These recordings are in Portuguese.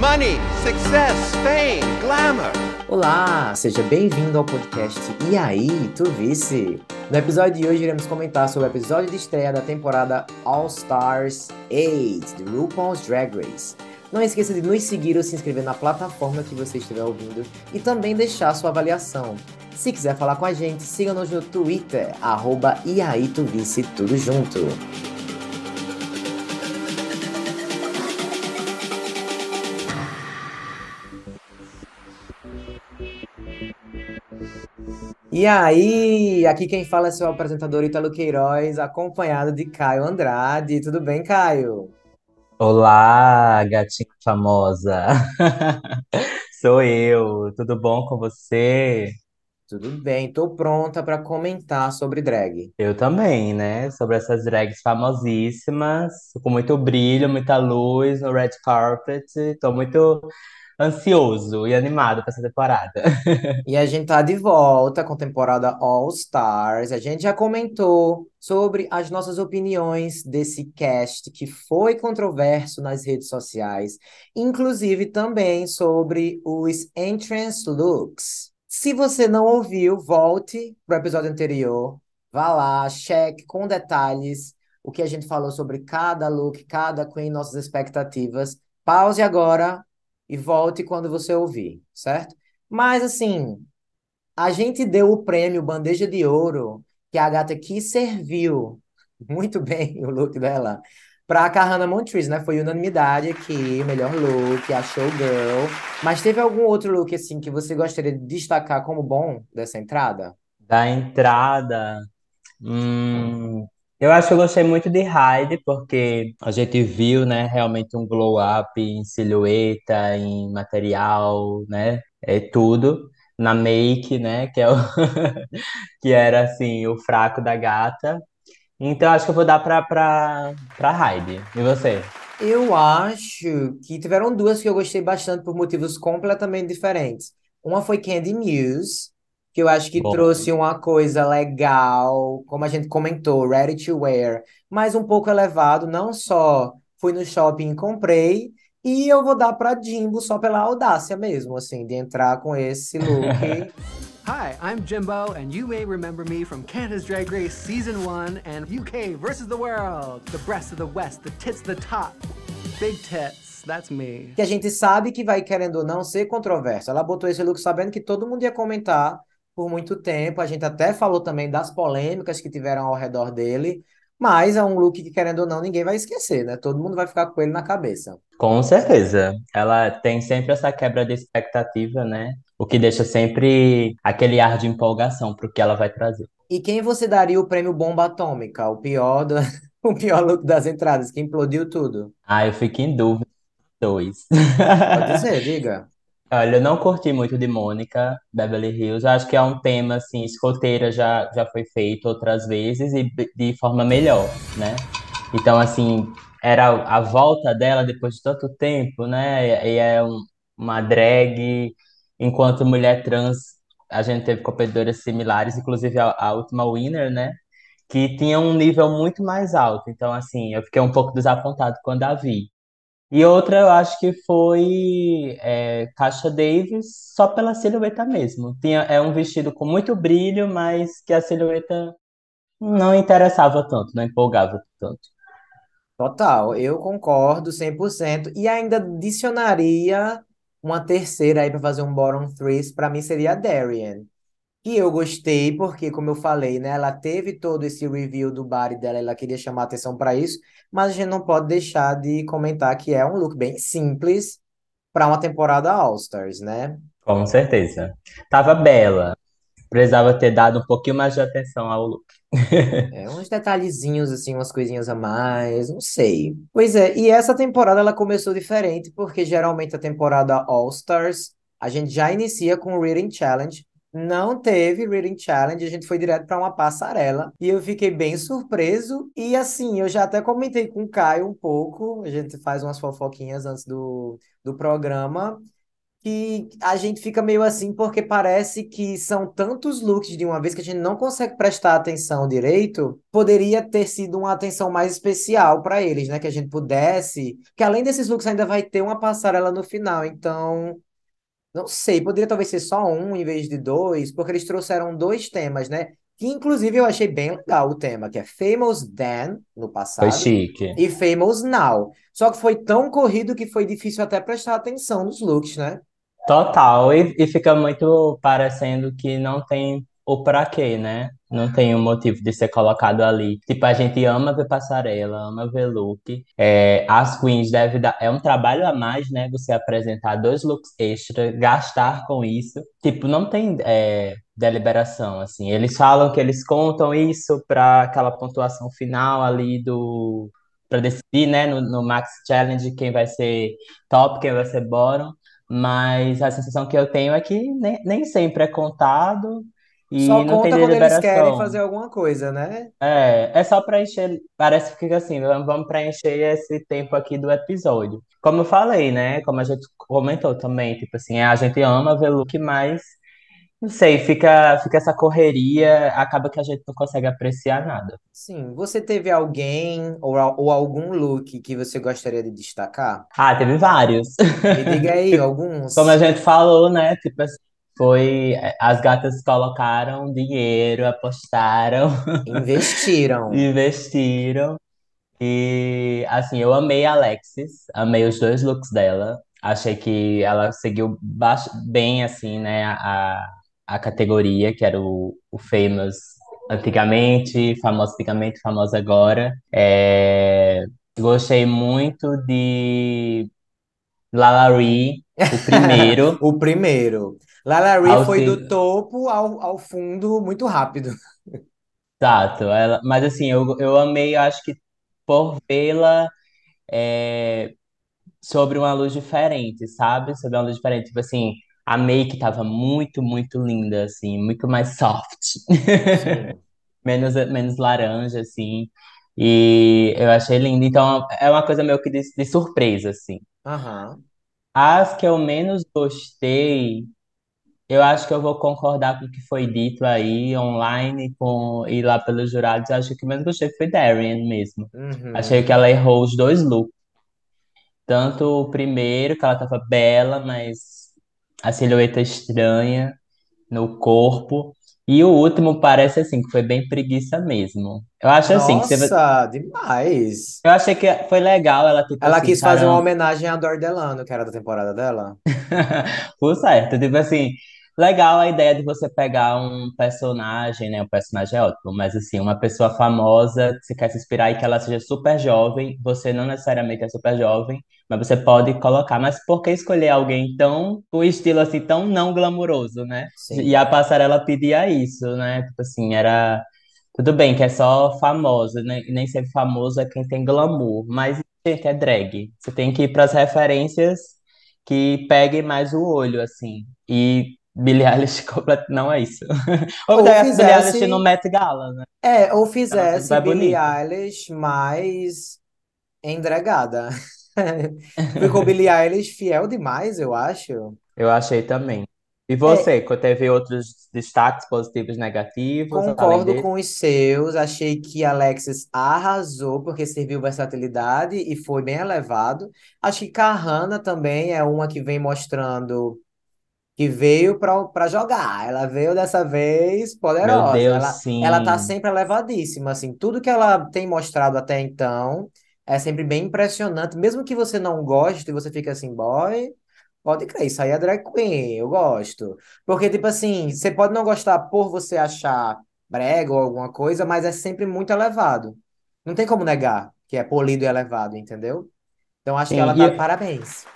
money, success, fame, glamour. Olá, seja bem-vindo ao podcast E aí, tu vice? No episódio de hoje iremos comentar sobre o episódio de estreia da temporada All Stars 8 de RuPaul's Drag Race. Não esqueça de nos seguir ou se inscrever na plataforma que você estiver ouvindo e também deixar sua avaliação. Se quiser falar com a gente, siga-nos no Twitter, arroba e aí tu vice tudo junto. E aí, aqui quem fala é seu apresentador Italo Queiroz, acompanhado de Caio Andrade. Tudo bem, Caio? Olá, gatinha famosa. Sou eu. Tudo bom com você? Tudo bem, tô pronta para comentar sobre drag. Eu também, né? Sobre essas drags famosíssimas, com muito brilho, muita luz no red carpet. Tô muito ansioso e animado para essa temporada. E a gente tá de volta com a temporada All Stars. A gente já comentou sobre as nossas opiniões desse cast que foi controverso nas redes sociais, inclusive também sobre os entrance looks. Se você não ouviu, volte pro episódio anterior, vá lá, cheque com detalhes o que a gente falou sobre cada look, cada queen, nossas expectativas. Pause agora e volte quando você ouvir, certo? Mas assim, a gente deu o prêmio Bandeja de Ouro, que a gata aqui serviu muito bem o look dela, para a Kahana Montrese, né? Foi unanimidade aqui, melhor look, a showgirl. Mas teve algum outro look assim que você gostaria de destacar como bom dessa entrada? Da entrada, hum, eu acho que eu gostei muito de Hyde, porque a gente viu, né, realmente um glow up em silhueta, em material, né, é tudo. Na make, né, que é o que era assim, o fraco da gata. Então acho que eu vou dar pra, pra Hyde. E você? Eu acho que tiveram duas que eu gostei bastante por motivos completamente diferentes. Uma foi Candy Muse, que eu acho que Bom, trouxe uma coisa legal, como a gente comentou, ready to wear, mas um pouco elevado, não só fui no shopping e comprei, e eu vou dar para Jimbo só pela audácia mesmo, assim, de entrar com esse look. Hi, I'm Jimbo, and you may remember me from Canada's Drag Race Season 1 and UK versus the World. The breasts of the West, the tits of the top. Big tits, that's me. Que a gente sabe que vai, querendo ou não, ser controverso. Ela botou esse look sabendo que todo mundo ia comentar por muito tempo. A gente até falou também das polêmicas que tiveram ao redor dele, mas é um look que, querendo ou não, ninguém vai esquecer, né? Todo mundo vai ficar com ele na cabeça. com certeza. Ela tem sempre essa quebra de expectativa, né? O que deixa sempre aquele ar de empolgação pro que ela vai trazer. E quem você daria o prêmio Bomba Atômica? O pior do... o pior look das entradas, que implodiu tudo. Ah, eu fico em dúvida. Dois. Pode dizer, diga. Olha, eu não curti muito de Mônica, Beverly Hills. Acho que é um tema, assim, escoteira já, já foi feito outras vezes e de forma melhor, né? Então, assim, era a volta dela depois de tanto tempo, né? E é um- uma drag, enquanto mulher trans, a gente teve competidoras similares, inclusive a, a última winner, né? Que tinha um nível muito mais alto. Então, assim, eu fiquei um pouco desapontado quando a vi. E outra, eu acho que foi é, Caixa Davis, só pela silhueta mesmo. Tinha, é um vestido com muito brilho, mas que a silhueta não interessava tanto, não empolgava tanto. Total, eu concordo 100% e ainda adicionaria uma terceira aí para fazer um bottom three, para mim seria a Darian. Que eu gostei porque, como eu falei, né, ela teve todo esse review do body dela, ela queria chamar atenção para isso, mas a gente não pode deixar de comentar que é um look bem simples para uma temporada All Stars, né? Com certeza. Tava bela. Precisava ter dado um pouquinho mais de atenção ao look. É, uns detalhezinhos, assim, umas coisinhas a mais, não sei. Pois é, e essa temporada ela começou diferente, porque geralmente a temporada All Stars a gente já inicia com o Reading Challenge. Não teve Reading Challenge, a gente foi direto para uma passarela e eu fiquei bem surpreso. E assim, eu já até comentei com o Caio um pouco, a gente faz umas fofoquinhas antes do, do programa. que a gente fica meio assim porque parece que são tantos looks de uma vez que a gente não consegue prestar atenção direito. Poderia ter sido uma atenção mais especial para eles, né? Que a gente pudesse. Que além desses looks ainda vai ter uma passarela no final. Então, não sei, poderia talvez ser só um em vez de dois, porque eles trouxeram dois temas, né? Que inclusive eu achei bem legal o tema, que é Famous Then, no Foi passado, chique. e Famous Now. Só que foi tão corrido que foi difícil até prestar atenção nos looks, né? Total, e, e fica muito parecendo que não tem o pra quê, né? Não tem um motivo de ser colocado ali. Tipo, a gente ama ver passarela, ama ver look. É, as queens devem dar. É um trabalho a mais, né? Você apresentar dois looks extra, gastar com isso. Tipo, não tem é, deliberação, assim. Eles falam que eles contam isso para aquela pontuação final ali do. Para decidir, né? No, no Max Challenge, quem vai ser top, quem vai ser bottom. Mas a sensação que eu tenho é que nem, nem sempre é contado Só e não tem conta quando eles querem fazer alguma coisa, né? É, é só preencher, parece que fica assim, vamos vamos preencher esse tempo aqui do episódio. Como eu falei, né? Como a gente comentou também, tipo assim, a gente ama ver look, mas não sei, fica, fica essa correria, acaba que a gente não consegue apreciar nada. Sim, você teve alguém ou, al- ou algum look que você gostaria de destacar? Ah, teve vários. Me diga aí, Como a alguns. gente falou, né? Tipo assim, foi, as gatas colocaram dinheiro, apostaram, Investiram. investiram. E assim, eu amei a Alexis, amei os dois looks dela. Achei que ela seguiu bem assim, né, a, a categoria, que era o, o Famous antigamente, famoso antigamente, famoso agora. É, gostei muito de Lalaurie, o primeiro. O primeiro. Lalaurie Ao foi do topo ao, ao fundo muito rápido. Exato, ela, mas assim, eu, eu amei, eu acho que por vê-la é, sobre uma luz diferente, sabe? Sobre uma luz diferente. Tipo assim, a make tava muito, muito linda, assim, muito mais soft. Menos, menos laranja, assim. E eu achei lindo. Então, é uma coisa meio que de, de surpresa, assim. Aham. As que eu menos gostei, eu acho que eu vou concordar com o que foi dito aí online com, e lá pelos jurados. Eu acho que o que menos gostei foi Darian mesmo. Achei que Uhum. ela errou os dois looks. Tanto o primeiro, que ela tava bela, mas a silhueta estranha no corpo. E o último parece assim, que foi bem preguiça mesmo. Eu acho assim, que você... Nossa, demais. Eu achei que foi legal ela, tipo Ela assim, quis fazer uma caramba. homenagem a Dor Delano, que era da temporada dela. Por certo, tipo assim, legal a ideia de você pegar um personagem, né? Um personagem é ótimo, mas assim, uma pessoa famosa, que você quer se inspirar e que ela seja super jovem, você não necessariamente é super jovem, mas você pode colocar. Mas por que escolher alguém tão, com estilo assim, tão não glamuroso, né? E a Sim. passarela pedia isso, né? Tipo assim, era. Tudo bem que é só famoso, né? Nem sempre famoso é quem tem glamour, mas, gente, é drag. Você tem que ir para as referências que peguem mais o olho, assim. E Billie Eilish não é isso. Ou Ou pegar Billie Eilish no fizesse, Met Gala, né? é, ou fizesse Billie. Eilish mais endregada. Ficou Billie Eilish fiel demais, eu acho. Eu achei também. E É, você, que teve outros destaques positivos e negativos, concordo com os seus. Achei que Alexis arrasou, porque serviu versatilidade e foi bem elevado. Acho que Kahana também é uma que vem mostrando. Que veio para jogar. Ela veio dessa vez Meu poderosa. Deus, Ela ela tá sim. sempre elevadíssima, assim, tudo que ela tem mostrado até então é sempre bem impressionante, mesmo que você não goste, você fica assim, boy, pode crer, isso aí é drag queen, eu gosto. Porque tipo assim, você pode não gostar por você achar brega ou alguma coisa, mas é sempre muito elevado. Não tem como negar que é polido e elevado, entendeu? Então acho que Sim, ela tá de e, parabéns.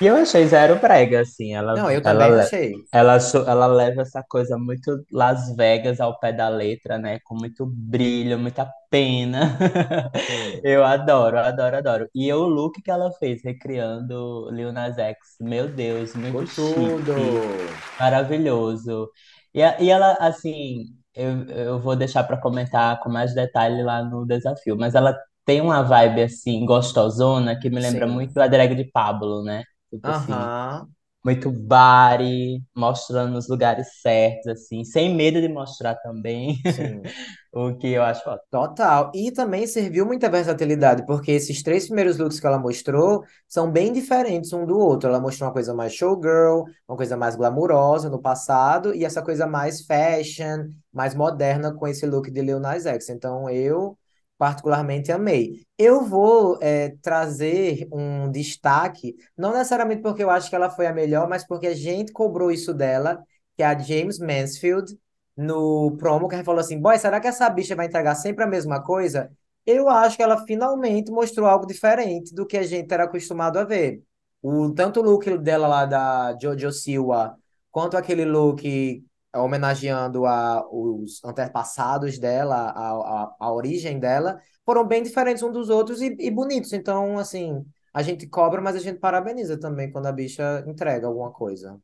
E eu achei zero brega, assim. Ela, Não, eu ela, também le- achei. ela, ela leva essa coisa muito Las Vegas ao pé da letra, né? Com muito brilho, muita pena. Eu adoro, adoro, adoro. E o look que ela fez, recriando Lil Nas X, meu Deus, muito chique, tudo. maravilhoso. E, e ela, assim, eu, eu vou deixar para comentar com mais detalhe lá no desafio, mas ela tem uma vibe, assim, gostosona, que me lembra Sim. muito a drag de Pablo, né? Tipo assim, Aham. muito body, mostrando nos lugares certos, assim, sem medo de mostrar também, Sim. o que eu acho ótimo. Total. E também serviu muita versatilidade, porque esses três primeiros looks que ela mostrou são bem diferentes um do outro. Ela mostrou uma coisa mais showgirl, uma coisa mais glamurosa no passado, e essa coisa mais fashion, mais moderna com esse look de Lil Nas X. Então eu particularmente amei. Eu vou é, trazer um destaque, não necessariamente porque eu acho que ela foi a melhor, mas porque a gente cobrou isso dela, que é a James Mansfield no promo que falou assim, boy, será que essa bicha vai entregar sempre a mesma coisa? Eu acho que ela finalmente mostrou algo diferente do que a gente era acostumado a ver. O, tanto o look dela lá da Jojo Siwa, quanto aquele look homenageando a, os antepassados dela, a, a, a origem dela, foram bem diferentes uns dos outros e, e bonitos. Então, assim, a gente cobra, mas a gente parabeniza também quando a bicha entrega alguma coisa.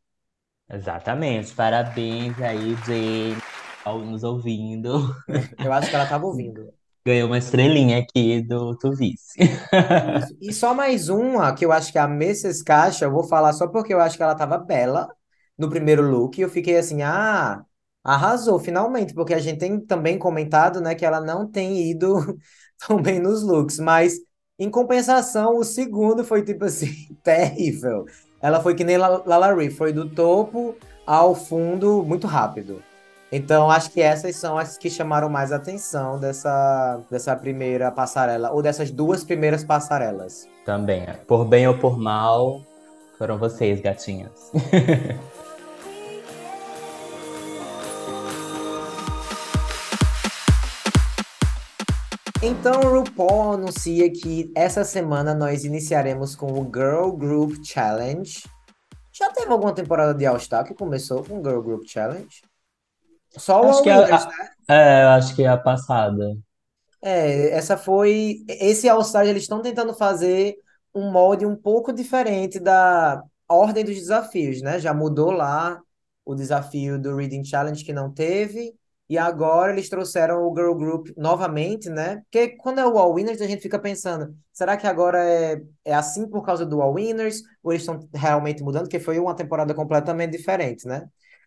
Exatamente. Parabéns aí, Jane, ao nos ouvindo. Eu acho que ela estava ouvindo. Ganhou uma estrelinha aqui do Tuvice. E só mais uma, que eu acho que é a Mrs. Caixa, eu vou falar só porque eu acho que ela estava bela no primeiro look. Eu fiquei assim, ah, arrasou, finalmente, porque a gente tem também comentado, né, que ela não tem ido tão bem nos looks, mas em compensação, o segundo foi tipo assim, terrível. Ela foi que nem La- Lalaurie, foi do topo ao fundo muito rápido. Então, acho que essas são as que chamaram mais atenção dessa, dessa primeira passarela, ou dessas duas primeiras passarelas. Também, por bem ou por mal, foram vocês, gatinhas. Então, o RuPaul anuncia que essa semana nós iniciaremos com o Girl Group Challenge. Já teve alguma temporada de All Star que começou com o Girl Group Challenge? Só o Acho que é a- Winners, né? É, eu acho que é a passada. É, essa foi. Esse All Star eles estão tentando fazer um molde um pouco diferente da ordem dos desafios, né? Já mudou lá o desafio do Reading Challenge que não teve, e agora eles trouxeram o Girl Group novamente, né? Porque quando é o All Winners, a gente fica pensando, será que agora é, é assim por causa do All Winners? Ou eles estão realmente mudando? Porque foi uma temporada completamente diferente, né?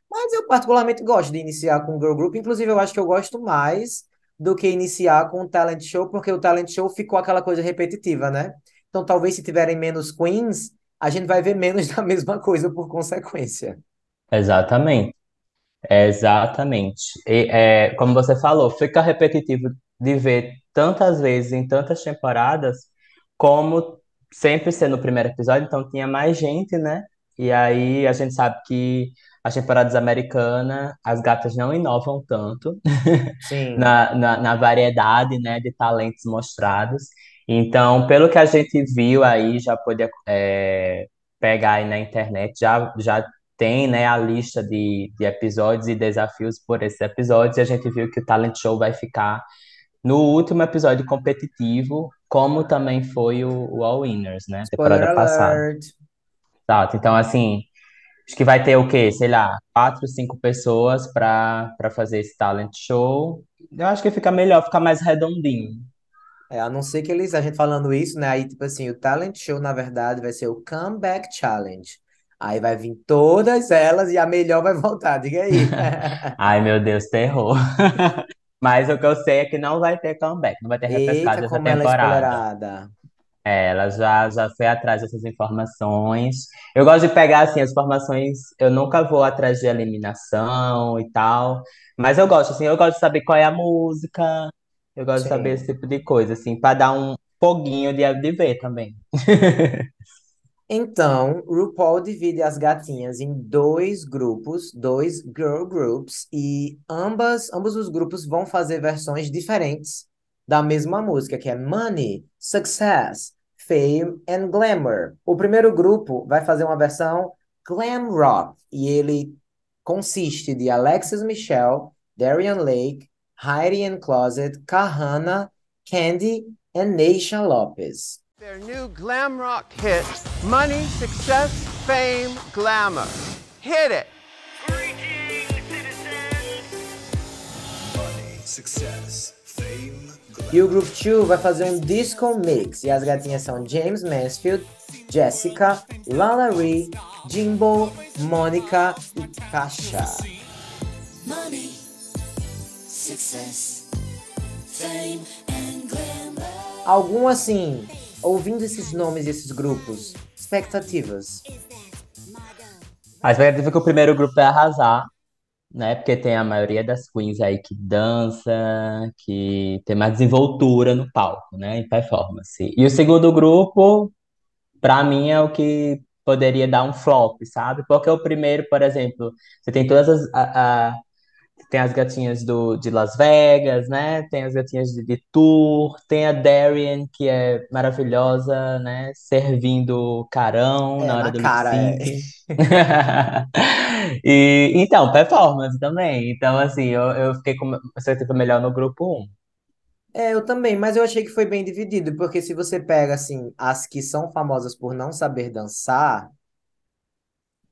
Mas eu particularmente gosto de iniciar com o Girl Group, inclusive eu acho que eu gosto mais do que iniciar com o talent show, porque o talent show ficou aquela coisa repetitiva, né? Então, talvez se tiverem menos queens, a gente vai ver menos da mesma coisa por consequência. Exatamente. Exatamente. E, é, como você falou, fica repetitivo de ver tantas vezes em tantas temporadas, como sempre ser no primeiro episódio, então tinha mais gente, né? E aí a gente sabe que as temporadas americanas, as gatas não inovam tanto na, na, na variedade, né, de talentos mostrados. Então, pelo que a gente viu aí, já pôde é, pegar aí na internet, já, já tem, né, a lista de, de episódios e desafios por esses episódios, e a gente viu que o Talent Show vai ficar no último episódio competitivo, como também foi o, o All Winners, né, spoiler temporada passada. Exato. Então, assim, acho que vai ter o quê? Sei lá, quatro, cinco pessoas para para fazer esse talent show. Eu acho que fica melhor, fica mais redondinho. É, a não ser que eles, a gente falando isso, né? Aí, tipo assim, o talent show, na verdade, vai ser o Comeback Challenge. Aí vai vir todas elas e a melhor vai voltar, diga aí. Ai, meu Deus, terror. Mas o que eu sei é que não vai ter comeback, não vai ter repescada Eita, essa como ela é temporada. É, ela já, já foi atrás dessas informações. Eu gosto de pegar, assim, as informações. Eu nunca vou atrás de eliminação e tal. Mas eu gosto, assim, eu gosto de saber qual é a música. Eu gosto de saber esse Sim. tipo de coisa, assim, para dar um foguinho de, de ver também. Então, RuPaul divide as gatinhas em dois grupos, dois girl groups, e ambas, ambos os grupos vão fazer versões diferentes da mesma música, que é Money, Success, Fame and Glamour. O primeiro grupo vai fazer uma versão glam rock, e ele consiste de Alexis Michelle, Darian Lake, Heidi N Closet, Kahana, Candy e Neisha Lopez. Their new glam rock hit, Money, Success, Fame, Glamour. Hit it! E o Group 2 vai fazer um disco mix. E as gatinhas são James Mansfield, Jessica, Lana Ree, Jimbo, Mônica e Kasha. Money, success, fame and glamour. Algum assim, ouvindo esses nomes e esses grupos, expectativas. A expectativa é que o primeiro grupo vai arrasar, né? Porque tem a maioria das queens aí que dança, que tem mais desenvoltura no palco, né? Em performance. E o segundo grupo, pra mim, é o que poderia dar um flop, sabe? Porque o primeiro, por exemplo, você tem todas as, a, a- tem as gatinhas do, de Las Vegas, né? Tem as gatinhas de, de Tour, tem a Darian, que é maravilhosa, né? Servindo carão É, na hora do lip cara, é. E então, performance também. Então, assim, eu, eu fiquei com expectativa melhor no grupo um É, eu também, mas eu achei que foi bem dividido, porque se você pega, assim, as que são famosas por não saber dançar,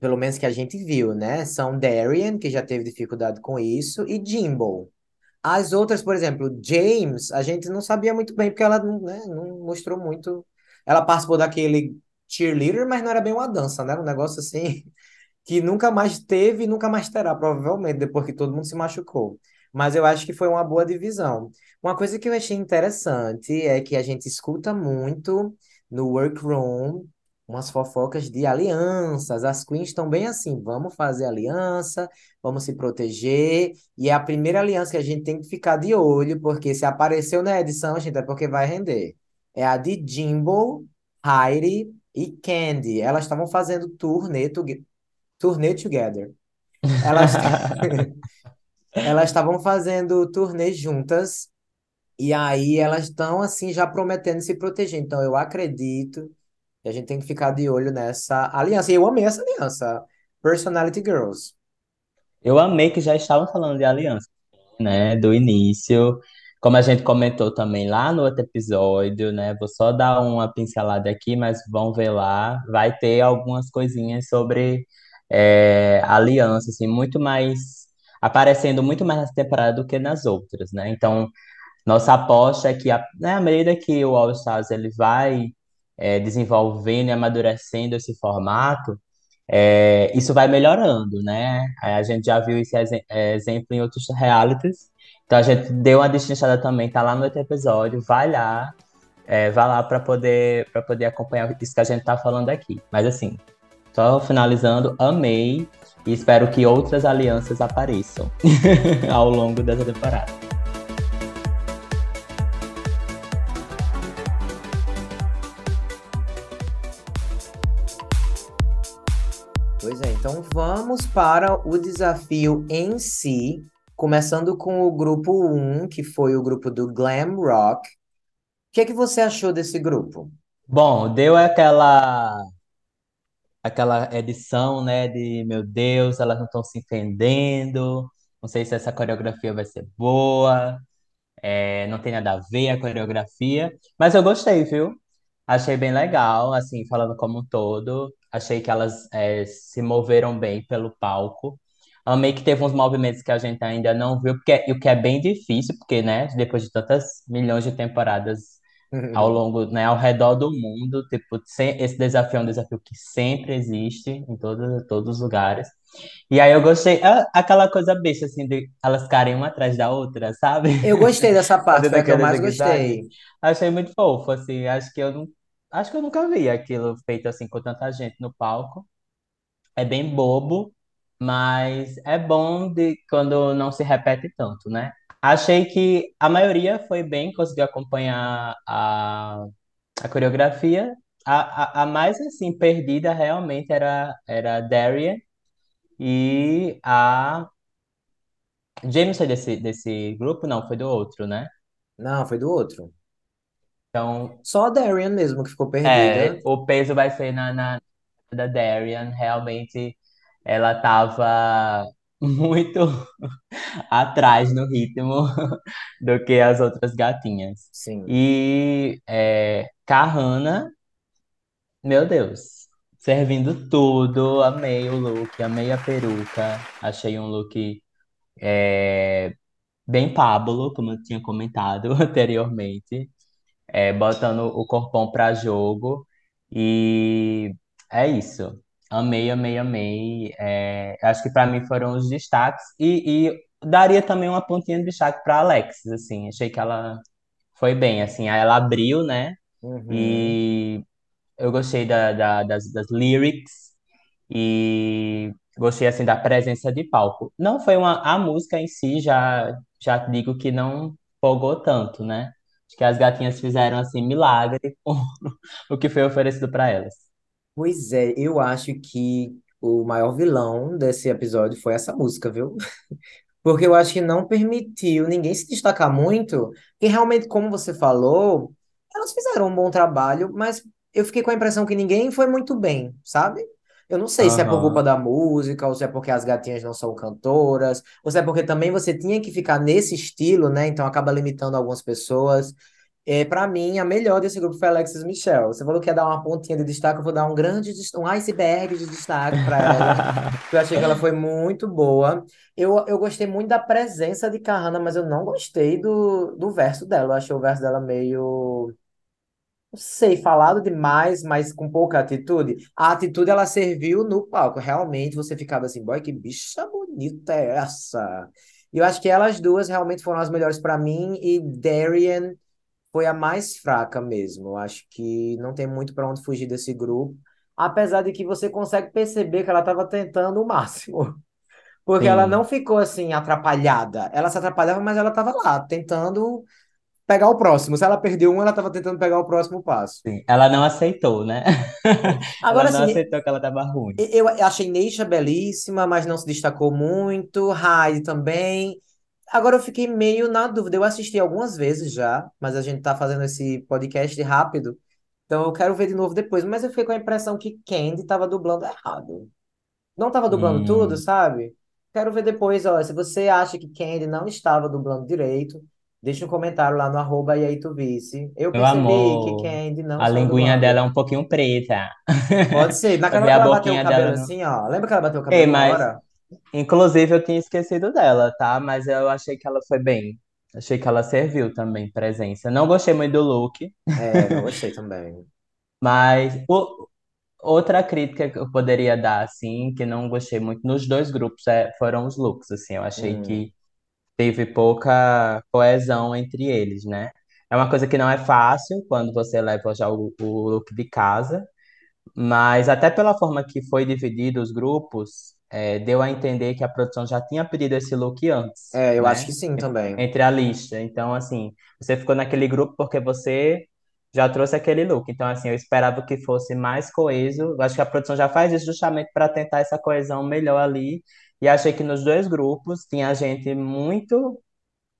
pelo menos que a gente viu, né? São Darian, que já teve dificuldade com isso, e Jimbo. As outras, por exemplo, James, a gente não sabia muito bem, porque ela né, não mostrou muito. Ela participou daquele cheerleader, mas não era bem uma dança, né? Um negócio assim. que nunca mais teve e nunca mais terá, provavelmente, depois que todo mundo se machucou. Mas eu acho que foi uma boa divisão. Uma coisa que eu achei interessante é que a gente escuta muito no workroom umas fofocas de alianças. As queens estão bem assim, vamos fazer aliança, vamos se proteger. E é a primeira aliança que a gente tem que ficar de olho, porque se apareceu na edição, gente, é porque vai render. É a de Jimbo, Heidi e Candy. Elas estavam fazendo turnê, toge- turnê together. Elas elas estavam fazendo turnê juntas e aí elas estão assim já prometendo se proteger. Então eu acredito que a gente tem que ficar de olho nessa aliança. E eu amei essa aliança, Personality Girls. Eu amei que já estavam falando de aliança, né? Do início. Como a gente comentou também lá no outro episódio, né? Vou só dar uma pincelada aqui, mas vão ver lá. Vai ter algumas coisinhas sobre é, aliança, assim, muito mais. Aparecendo muito mais nessa temporada do que nas outras, né? Então, Nossa aposta é que, a, né, à medida que o All Stars ele vai é, desenvolvendo e amadurecendo esse formato, é, isso vai melhorando, né? A gente já viu esse é, exemplo em outros realities. Então a gente deu uma destrinchada também, tá lá no outro episódio, vai lá, é, vai lá para poder para poder acompanhar isso que a gente tá falando aqui. Mas assim, só finalizando, amei e espero que outras alianças apareçam ao longo dessa temporada. Pois é, então vamos para o desafio em si, começando com o grupo 1, que foi o grupo do Glam Rock. O que é que você achou desse grupo? Bom, deu aquela aquela edição, né, de meu Deus, elas não estão se entendendo. Não sei se essa coreografia vai ser boa. É, não tem nada a ver a coreografia, mas eu gostei, viu? Achei bem legal, assim, falando como um todo. Achei que elas é, se moveram bem pelo palco. Amei que teve uns movimentos que a gente ainda não viu, porque, e o que é bem difícil, porque, né, depois de tantas milhões de temporadas ao longo, né, ao redor do mundo, tipo, esse desafio é um desafio que sempre existe em todos, todos os lugares. E aí eu gostei, é aquela coisa besta, assim, de elas ficarem uma atrás da outra, sabe? Eu gostei dessa parte, foi que eu mais gostei. Achei muito fofo, assim, acho que eu não, acho que eu nunca vi aquilo feito assim com tanta gente no palco. É bem bobo, mas é bom de quando não se repete tanto, né? Achei que a maioria foi bem, conseguiu acompanhar a, a coreografia. A, a, a mais assim perdida realmente era era a Darian e a James foi desse desse grupo, não, foi do outro, né? Não, foi do outro. Então, Só a Darian mesmo que ficou é, perdida. o peso vai ser na, na da Darian, realmente ela tava muito atrás no ritmo do que as outras gatinhas. Sim. E é, Kahana, meu Deus, servindo tudo, amei o look, amei a peruca, achei um look é, bem Pablo, como eu tinha comentado anteriormente, é, botando o corpão pra jogo, e é isso. Amei, amei, amei. É, acho que pra mim foram os destaques e, e daria também uma pontinha de destaque pra Alexis, assim. Achei que ela foi bem, assim. Ela abriu, né? Uhum. E eu gostei da, da- das, das lyrics e gostei, assim, da presença de palco. Não foi uma... A música em si, já, já digo que não empolgou tanto, né? Que as gatinhas fizeram, assim, milagre com o que foi oferecido pra elas. Pois é, eu acho que o maior vilão desse episódio foi essa música, viu? Porque eu acho que não permitiu ninguém se destacar muito, e realmente, como você falou, elas fizeram um bom trabalho, mas eu fiquei com a impressão que ninguém foi muito bem, sabe? Eu não sei se é por culpa da música, ou se é porque as gatinhas não são cantoras, ou se é porque também você tinha que ficar nesse estilo, né? Então acaba limitando algumas pessoas. É, para mim, a melhor desse grupo foi Alexis Michelle. Você falou que ia dar uma pontinha de destaque, eu vou dar um grande, um iceberg de destaque para ela. Eu achei que ela foi muito boa. Eu, eu gostei muito da presença de Kahana, mas eu não gostei do, do verso dela. Eu achei o verso dela meio, sei, falado demais, mas com pouca atitude. A atitude ela serviu no palco. Realmente você ficava assim, boy, que bicha bonita é essa? E eu acho que elas duas realmente foram as melhores para mim e Darian foi a mais fraca mesmo. Eu acho que não tem muito para onde fugir desse grupo. Apesar de que você consegue perceber que ela estava tentando o máximo. Porque ela não Sim. ficou assim atrapalhada. Ela se atrapalhava, mas ela estava lá, tentando pegar o próximo. Se ela perdeu um, ela estava tentando pegar o próximo passo. Sim, ela não aceitou, né? É. Ela Agora, não assim, aceitou que ela tava ruim. eu achei Neisha belíssima, mas não se destacou muito. Heidi também. Agora eu fiquei meio na dúvida. Eu assisti algumas vezes já, mas a gente tá fazendo esse podcast rápido. Então eu quero ver de novo depois. Mas eu fiquei com a impressão que Candy estava dublando errado. Não estava dublando tudo, Hum, sabe? Quero ver depois, ó. Se você acha que Candy não estava dublando direito, deixa um comentário lá no arroba e aí tu vice. Eu meu percebi que amor, Candy não a linguinha dela é um pouquinho preta. Pode ser. Pra Naquela ver hora que a ela bateu o cabelo dela assim, ó. Lembra que ela bateu o Ei, cabelo uma mas, hora? inclusive, eu tinha esquecido dela, tá? Mas eu achei que ela foi bem. Achei que ela serviu também, presença. Não gostei muito do look, É, não gostei também. mas o- outra crítica que eu poderia dar, assim, que não gostei muito nos dois grupos, é, foram os looks, assim. Eu achei Hum. que teve pouca coesão entre eles, né? É uma coisa que não é fácil quando você leva já o, o look de casa, mas até pela forma que foi dividido os grupos, é, deu a entender que a produção já tinha pedido esse look antes, É, eu acho que né? sim também. Entre a lista. Então, assim, você ficou naquele grupo porque você já trouxe aquele look. Então, assim, eu esperava que fosse mais coeso. Eu acho que a produção já faz isso justamente para tentar essa coesão melhor ali. E achei que nos dois grupos tinha gente muito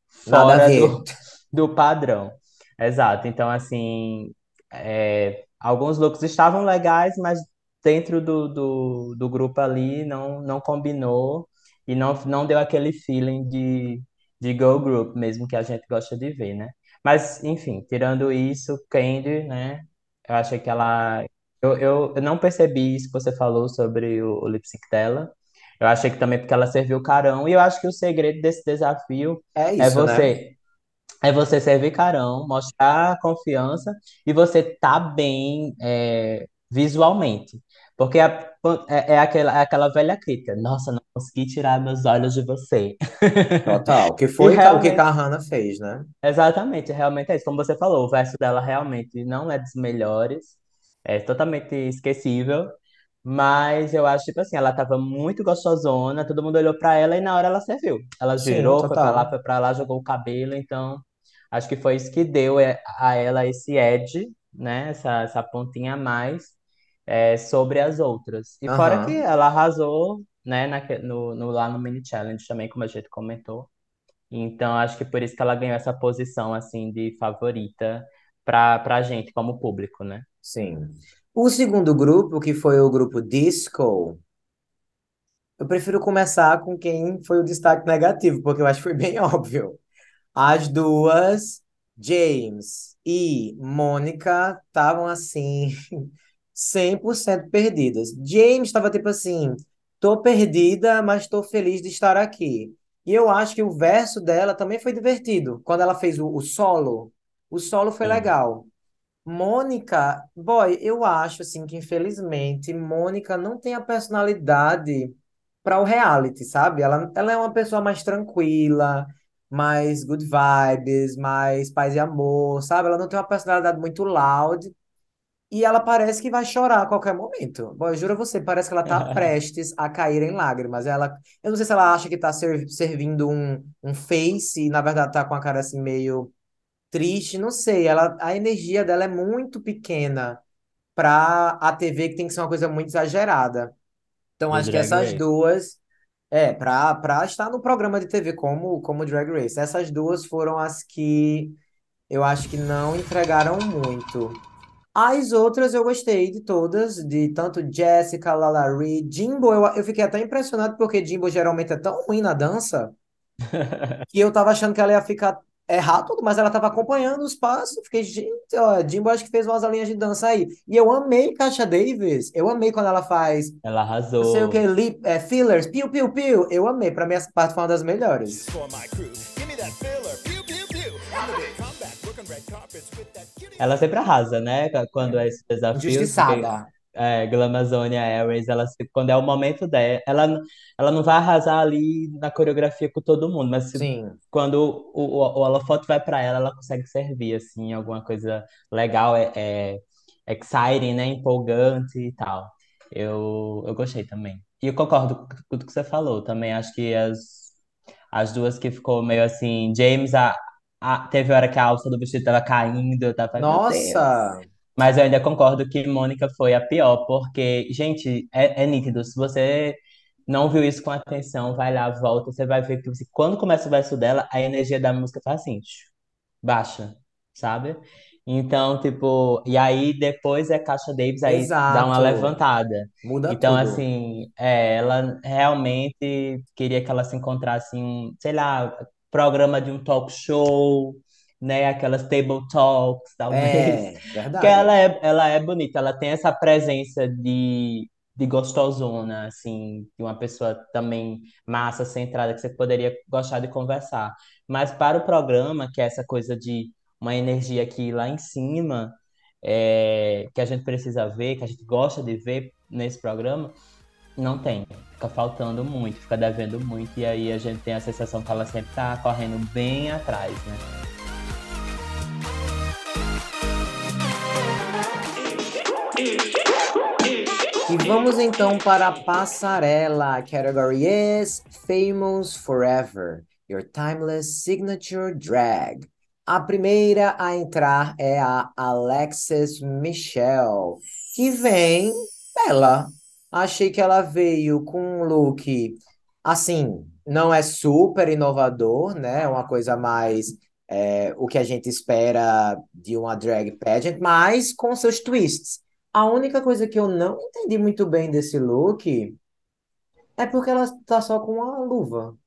fora do, do padrão. Exato. Então, assim, é, alguns looks estavam legais, mas dentro do, do, do grupo ali não, não combinou e não, não deu aquele feeling de, de girl group mesmo que a gente gosta de ver, né? Mas, enfim, tirando isso, Candy, né? Eu achei que ela. Eu, eu, eu não percebi isso que você falou sobre o, o lip sync dela. Eu achei que também porque ela serviu carão. E eu acho que o segredo desse desafio É é isso, né? você é você servir carão, mostrar confiança e você tá bem é, visualmente. Porque é, é, é aquela, é aquela velha crítica. Nossa, não consegui tirar meus olhos de você. Total. Que foi o que realmente, Kahana fez, né? exatamente, realmente é isso. Como você falou, o verso dela realmente não é dos melhores. É totalmente esquecível. Mas eu acho, tipo assim, ela tava muito gostosona, todo mundo olhou pra ela e na hora ela serviu. Ela Sim, girou, foi pra lá, foi pra lá, jogou o cabelo, então acho que foi isso que deu é, a ela esse edge, né? Essa, essa pontinha a mais é, sobre as outras. E fora que ela arrasou, né, naque- no, no- lá no mini challenge também, como a gente comentou. Então acho que por isso que ela ganhou essa posição, assim, de favorita pra, pra gente, como público, né? Sim. O segundo grupo, que foi o grupo Disco, eu prefiro começar com quem foi o destaque negativo, porque eu acho que foi bem óbvio. As duas, James e Mônica, estavam assim, 100% perdidas. James estava tipo assim: tô perdida, mas tô feliz de estar aqui. E eu acho que o verso dela também foi divertido. Quando ela fez o, o solo, o solo foi legal. Mônica, boy, eu acho assim que infelizmente Mônica não tem a personalidade para o reality, sabe? Ela, ela é uma pessoa mais tranquila, mais good vibes, mais paz e amor, sabe? Ela não tem uma personalidade muito loud e ela parece que vai chorar a qualquer momento. Boy, eu juro a você, parece que ela tá prestes a cair em lágrimas. Ela, eu não sei se ela acha que tá ser- servindo um, um face e na verdade tá com a cara assim meio triste, não sei. Ela, a energia dela é muito pequena para a TV, que tem que ser uma coisa muito exagerada. Então, Do acho que essas Race. duas, é, para para estar no programa de TV como, como Drag Race, essas duas foram as que eu acho que não entregaram muito. As outras eu gostei de todas, de tanto Jessica, Lalari, Jimbo. Eu, eu fiquei até impressionado porque Jimbo geralmente é tão ruim na dança que eu tava achando que ela ia ficar errar tudo, mas ela tava acompanhando os passos. Fiquei, gente, ó, Jimbo acho que fez umas aulinhas de dança aí. E eu amei Kasha Davis. Eu amei quando ela faz, Ela não sei o que, arrasou. lip, é, fillers, piu, piu, piu. Eu amei. Pra mim, essa parte foi uma das melhores. Ela sempre arrasa, né? Quando é esse desafio, porque Injustiçada. É, Glamazônia Airways, ela, quando é o momento dela, ela, ela não vai arrasar ali na coreografia com todo mundo, mas se- quando o, o, o holofote vai para ela, ela consegue servir, assim, alguma coisa legal, é, é exciting, né? Empolgante e tal. Eu, eu gostei também. E eu concordo com tudo que você falou. Também acho que as, as duas que ficou meio assim, James, a, a- teve hora que a alça do vestido tava caindo, eu tava, nossa, Mas eu ainda concordo que Mônica foi a pior, porque, gente, é, é nítido. Se você não viu isso com atenção, vai lá, volta, você vai ver que você- quando começa o verso dela, a energia da música faz assim, tchu, baixa, sabe? Então, tipo, e aí depois é Caixa Davis, aí dá uma exato. levantada. Muda Então, tudo. assim, é, ela realmente queria que ela se encontrasse em um, sei lá, programa de um talk show, né? Aquelas table talks, talvez. É, Porque verdade. ela é, ela é bonita, ela tem essa presença de, de gostosona, assim, de uma pessoa também massa, centrada, que você poderia gostar de conversar. Mas para o programa, que é essa coisa de uma energia aqui lá em cima, é, que a gente precisa ver, que a gente gosta de ver nesse programa, não tem. Fica faltando muito, fica devendo muito, e aí a gente tem a sensação que ela sempre tá correndo bem atrás, né? E vamos então para a passarela. Category is Famous Forever, Your Timeless Signature Drag. A primeira a entrar é a Alexis Michelle, que vem bela. Achei que ela veio com um look, assim, não é super inovador, né? É uma coisa mais é, o que a gente espera de uma drag pageant, mas com seus twists. A única coisa que eu não entendi muito bem desse look é porque ela tá só com uma luva.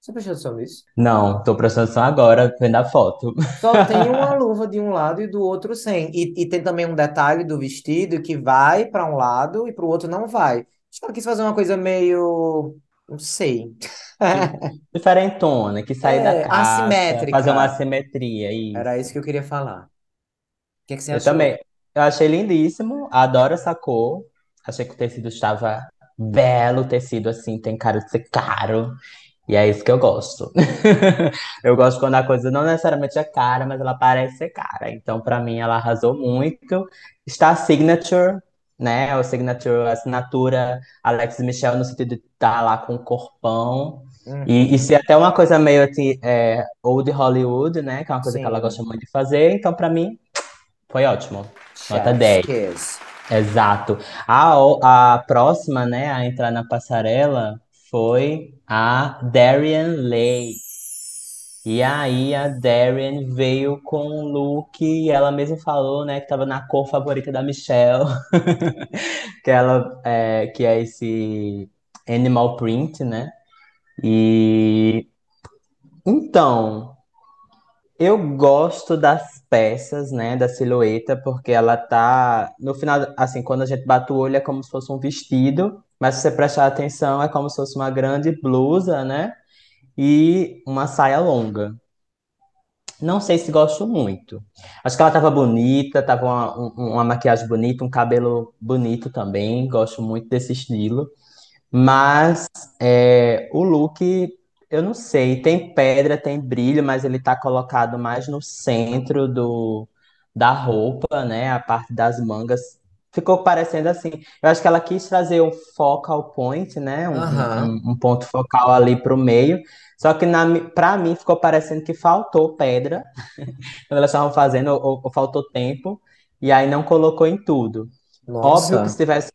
Você prestou atenção nisso? Não, tô prestando atenção agora, vendo a foto. Só tem uma luva de um lado e do outro sem. E, e tem também um detalhe do vestido que vai para um lado e para o outro não vai. Acho que ela quis fazer uma coisa meio. Não sei. Diferentona, que sair da É, caixa, fazer uma assimétrica. assimetria, isso. Era isso que eu queria falar. O que é que você Eu achou? também. Eu achei lindíssimo, adoro essa cor. Achei que o tecido estava belo, o tecido assim, tem cara de ser caro. E é isso que eu gosto. Eu gosto quando a coisa não necessariamente é cara, mas ela parece ser cara. Então, pra mim, ela arrasou muito. Está a signature, né? O signature, a assinatura Alex Michel, no sentido de estar lá com o corpão. E, Uhum. e ser até uma coisa meio assim, é, old Hollywood, né? Que é uma coisa que ela Sim. gosta muito de fazer. Então, pra mim, foi ótimo. Nota Chef's 10. kiss. Exato. A, a próxima, né, a entrar na passarela foi a Darian Lay. E aí a Darian veio com um look, e ela mesma falou, né, que estava na cor favorita da Michelle, que ela é, que é esse animal print, né? E então, eu gosto das peças, né, da silhueta, porque ela tá, no final, assim, quando a gente bate o olho é como se fosse um vestido, mas se você prestar atenção é como se fosse uma grande blusa, né, e uma saia longa. Não sei se gosto muito. Acho que ela tava bonita, tava uma, um- uma maquiagem bonita, um cabelo bonito também. Gosto muito desse estilo. Mas é, o look, eu não sei, tem pedra, tem brilho, mas ele tá colocado mais no centro do, da roupa, né? A parte das mangas. Ficou parecendo assim. Eu acho que ela quis trazer um focal point, né? Um, um, Aham. um um ponto focal ali pro meio. Só que pra mim ficou parecendo que faltou pedra quando elas estavam fazendo, ou, ou faltou tempo, e aí não colocou em tudo. Óbvio que Nossa, se tivesse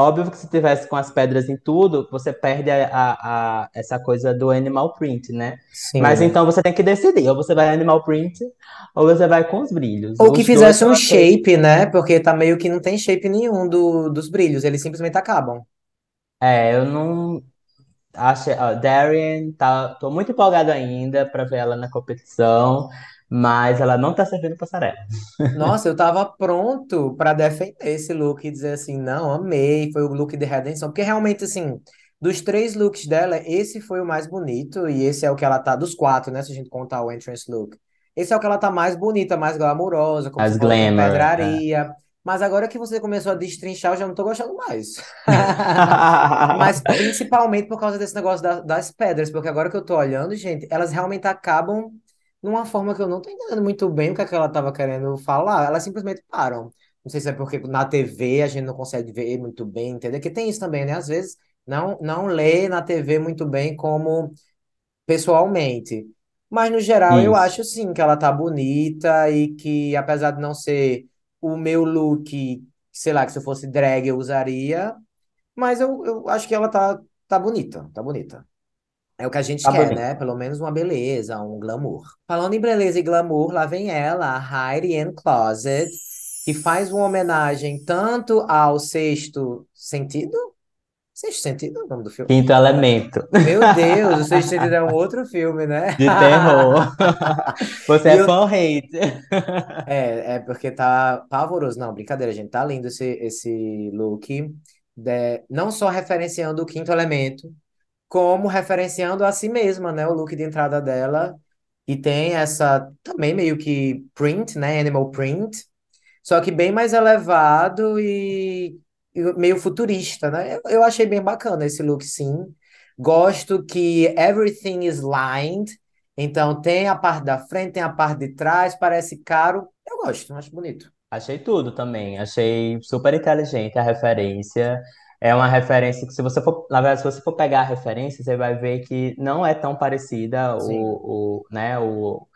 Óbvio que se tivesse com as pedras em tudo, você perde a, a- a- essa coisa do animal print, né? Mas sim. então você tem que decidir, ou você vai animal print, ou você vai com os brilhos. Ou que Os dois fizesse um shape, né? Porque tá meio que não tem shape nenhum do, dos brilhos, eles simplesmente acabam. É, eu não achei. Ó, Darien, tá, tô muito empolgado ainda pra ver ela na competição, mas ela não tá servindo passarela. Nossa, eu tava pronto pra defender esse look e dizer assim, não, amei, foi o look de redenção, porque realmente assim, dos três looks dela, esse foi o mais bonito e esse é o que ela tá dos quatro, né, se a gente contar o entrance look. Esse é o que ela tá mais bonita, mais glamourosa, você As glamour. é. pedraria. Mas agora que você começou a destrinchar, eu já não tô gostando mais. Mas principalmente por causa desse negócio da- das pedras, porque agora que eu tô olhando, gente, elas realmente acabam numa forma que eu não tô entendendo muito bem o que é que ela tava querendo falar. Elas simplesmente param. Não sei se é porque na TV a gente não consegue ver muito bem, entendeu? Que tem isso também, né? Às vezes não, não lê na TV muito bem como pessoalmente. Mas no geral eu Isso. acho sim que ela tá bonita e que apesar de não ser o meu look, sei lá, que se eu fosse drag eu usaria. Mas eu, eu acho que ela tá, tá bonita, tá bonita. É o que a gente Tá quer, bonito. né? Pelo menos uma beleza, um glamour. Falando em beleza e glamour, lá vem ela, a Heidi N Closet, que faz uma homenagem tanto ao Sexto Sentido? Sexto Sentido é o nome do filme? Quinto elemento Meu Deus, o Sexto Sentido é um outro filme, né? de terror. Você E é eu, fã hater. É, é porque tá pavoroso. Não, brincadeira, gente. Tá lindo esse, esse look. De- não só referenciando o quinto elemento, como referenciando a si mesma, né? O look de entrada dela. E tem essa também meio que print, né? Animal print. Só que bem mais elevado e, e meio futurista, né? Eu, eu achei bem bacana esse look, sim. Gosto que everything is lined. Então tem a parte da frente, tem a parte de trás, parece caro. Eu gosto, acho bonito. Achei tudo também. Achei super inteligente a referência. É uma referência que, se você for, na verdade, se você for pegar a referência, você vai ver que não é tão parecida. O, o, né, o,